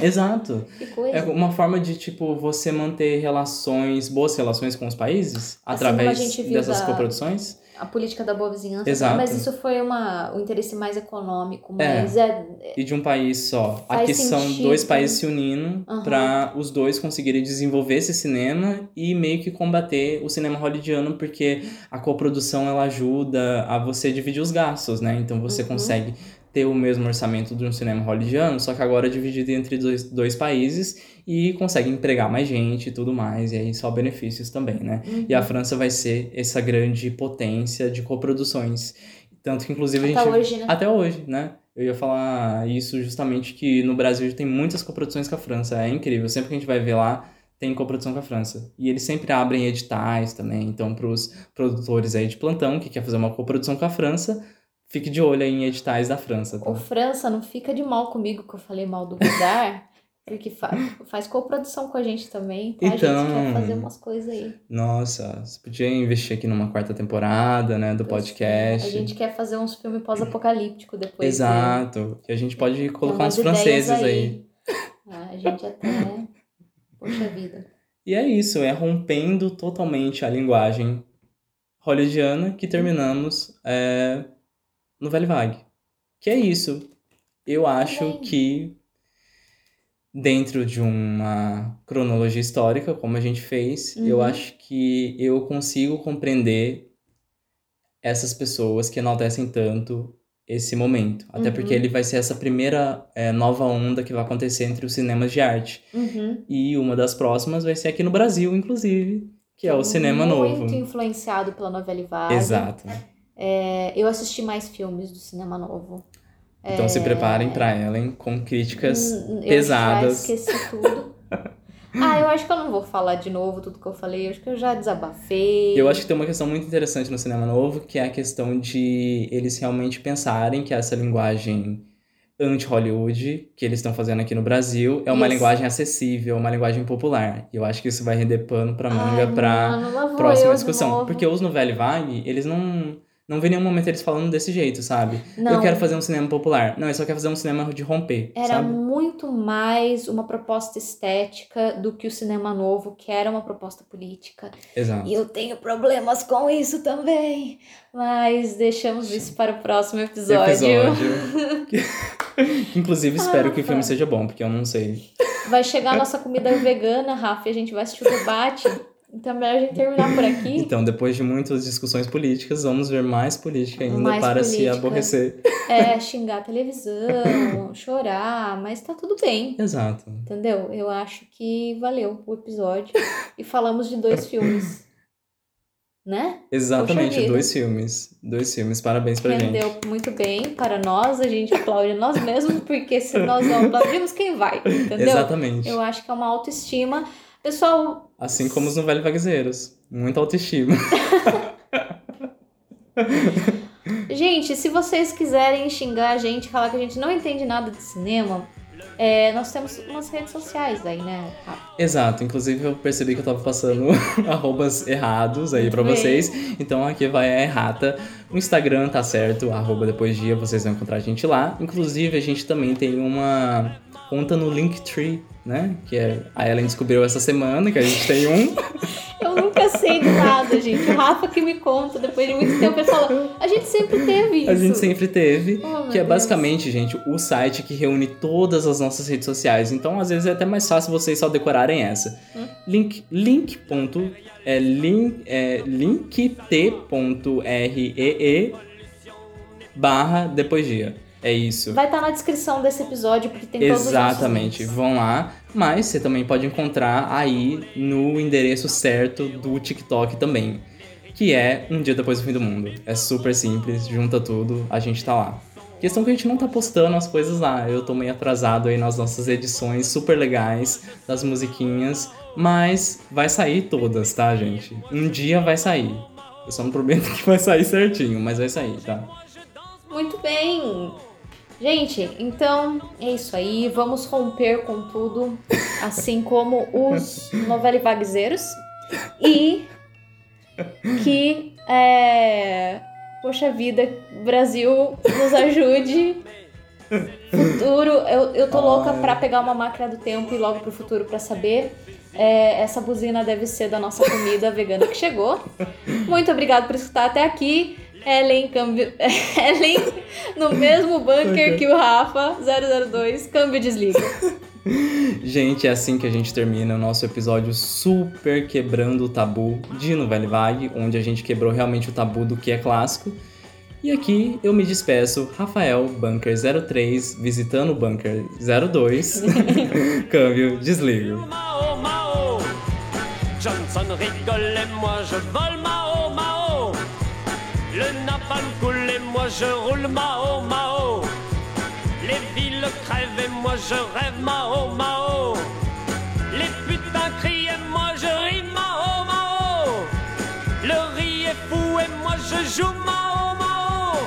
Exato. Que coisa. É uma forma de, tipo, você manter relações, boas relações com os países Assim através dessas da- coproduções. A política da boa vizinhança. Exato. Mas isso foi uma, o interesse mais econômico. É. Mas é. E de um país só. Aqui são sentido. dois países se unindo Aham. para os dois conseguirem desenvolver esse cinema e meio que combater o cinema hollywoodiano, porque a coprodução ela ajuda a você dividir os gastos, né? Então você Uhum. consegue ter o mesmo orçamento de um cinema hollywoodiano, só que agora é dividido entre dois, dois países e consegue empregar mais gente e tudo mais, e aí só benefícios também, né? E a Uhum. França vai ser essa grande potência de coproduções. Tanto que, inclusive, a Até gente. hoje, né? Até hoje, né? Eu ia falar isso justamente que no Brasil tem muitas coproduções com a França. É incrível. Sempre que a gente vai ver lá, tem coprodução com a França. E eles sempre abrem editais também. Então, para os produtores aí de plantão que quer fazer uma coprodução com a França, fique de olho aí em editais da França. Tá? Ô, França, não fica de mal comigo que eu falei mal do Godard. porque fa faz coprodução com a gente também. Tá? A gente Então. quer fazer umas coisas aí. Nossa, você podia investir aqui numa quarta temporada, né, do podcast. A gente quer fazer uns filmes pós-apocalíptico depois. né? Exato. E a gente pode colocar uns franceses ideias aí. Ah, a gente até. Poxa vida. E é isso, é rompendo totalmente a linguagem hollywoodiana que terminamos é, no Velho Vague. Que é isso. Eu acho que dentro de uma cronologia histórica, como a gente fez, eu Uhum. acho que eu consigo compreender essas pessoas que enaltecem tanto esse momento. Até Uhum. porque ele vai ser essa primeira é, nova onda que vai acontecer entre os cinemas de arte. Uhum. E uma das próximas vai ser aqui no Brasil, inclusive, que é o cinema Muito novo. influenciado pela novela Vague. Exato. É, eu assisti mais filmes do cinema novo. Então se É, preparem pra Ellen com críticas hum, pesadas. Eu já esqueci tudo. ah, eu acho que eu não vou falar de novo tudo que eu falei. Eu acho que eu já desabafei. Eu acho que tem uma questão muito interessante no cinema novo, que é a questão de eles realmente pensarem que essa linguagem anti-Hollywood que eles estão fazendo aqui no Brasil é uma Isso. linguagem acessível, uma linguagem popular. E eu acho que isso vai render pano pra manga Ai, pra mano, próxima discussão. Porque os no Velho Vague, eles não Não vi nenhum momento eles falando desse jeito, sabe? Não. Eu quero fazer um cinema popular. Não, eu só quero fazer um cinema de romper, Era sabe? muito mais uma proposta estética do que o cinema novo, que era uma proposta política. Exato. E eu tenho problemas com isso também. Mas deixamos isso para o próximo episódio. Episódio. Que, Inclusive, espero Ah, que o filme seja bom, porque eu não sei. Vai chegar a nossa comida vegana, Rafa, e a gente vai assistir o debate. Então é melhor a gente terminar por aqui. Então, depois de muitas discussões políticas, vamos ver mais política ainda Mais para se política. aborrecer. É, xingar a televisão, chorar, mas tá tudo bem. Exato. Entendeu? Eu acho que valeu o episódio. E falamos de dois filmes. Né? Exatamente, dois filmes. Dois filmes, parabéns pra Rendeu gente. muito bem para nós, a gente aplaude nós mesmos, porque se nós não aplaudimos, quem vai? Entendeu? Exatamente. Eu acho que é uma autoestima. Pessoal, Assim como os novelos vaguezeiros. Muita autoestima. gente, se vocês quiserem xingar a gente, falar que a gente não entende nada de cinema, é, nós temos umas redes sociais aí, né? Rafa? Exato, inclusive eu percebi que eu tava passando arrobas errados aí bem. vocês. Então aqui vai a errata. O Instagram tá certo, arroba depois dia, vocês vão encontrar a gente lá. Inclusive a gente também tem uma conta no Linktree, né? Que é, a Ellen descobriu essa semana que a gente tem um. Eu nunca sei de nada, gente. O Rafa que me conta, depois de muito tempo, ele fala: a gente sempre teve isso. A gente sempre teve, Oh, que é Deus. basicamente, gente, o site que reúne todas as nossas redes sociais. Então, às vezes é até mais fácil vocês só decorarem essa. Hum? Link, link. ponto- É, link, é linkt.ree barra depois dia. É isso. Vai estar na descrição desse episódio, porque tem todos os Exatamente, vão lá, mas você também pode encontrar aí no endereço certo do TikTok também, que é um dia depois do fim do mundo. É super simples, junta tudo, a gente tá lá. Questão que a gente não tá postando as coisas lá, eu tô meio atrasado aí nas nossas edições super legais das musiquinhas, mas vai sair todas, tá, gente? Um dia vai sair. Eu só não prometo que vai sair certinho, mas vai sair, tá? Muito bem. Gente, então é isso aí. Vamos romper com tudo, assim como os novelivaguezeiros. E que, é... poxa vida, Brasil nos ajude. Futuro, eu, eu tô louca pra pegar uma máquina do tempo e logo pro futuro pra saber. É, essa buzina deve ser da nossa comida vegana que chegou. Muito obrigado por escutar até aqui. Ellen, câmbio... Ellen no mesmo bunker que o Rafa, 002, câmbio desliga. Gente, é assim que a gente termina o nosso episódio super quebrando o tabu de Novelle Vague, onde a gente quebrou realmente o tabu do que é clássico. E aqui eu me despeço, Rafael, Bunker 03, visitando o Bunker 02. Câmbio, desligo. Je roule Mao Mao. Les villes crèvent et moi je rêve Mao Mao. Les putains crient et moi je ris Mao Mao. Le riz est fou et moi je joue Mao Mao.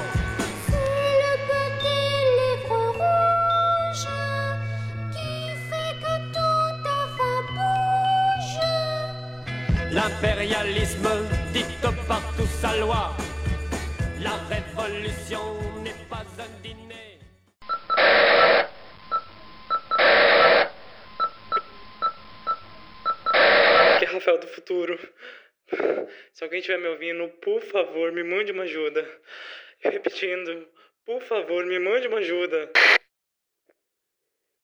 C'est le petit livre rouge qui fait que tout enfin bouge. L'impérialisme dicte partout sa loi. La révolution n'est pas un dîner. Que é Rafael do futuro. Se alguém estiver me ouvindo, por favor, me mande uma ajuda. Repetindo, por favor, me mande uma ajuda.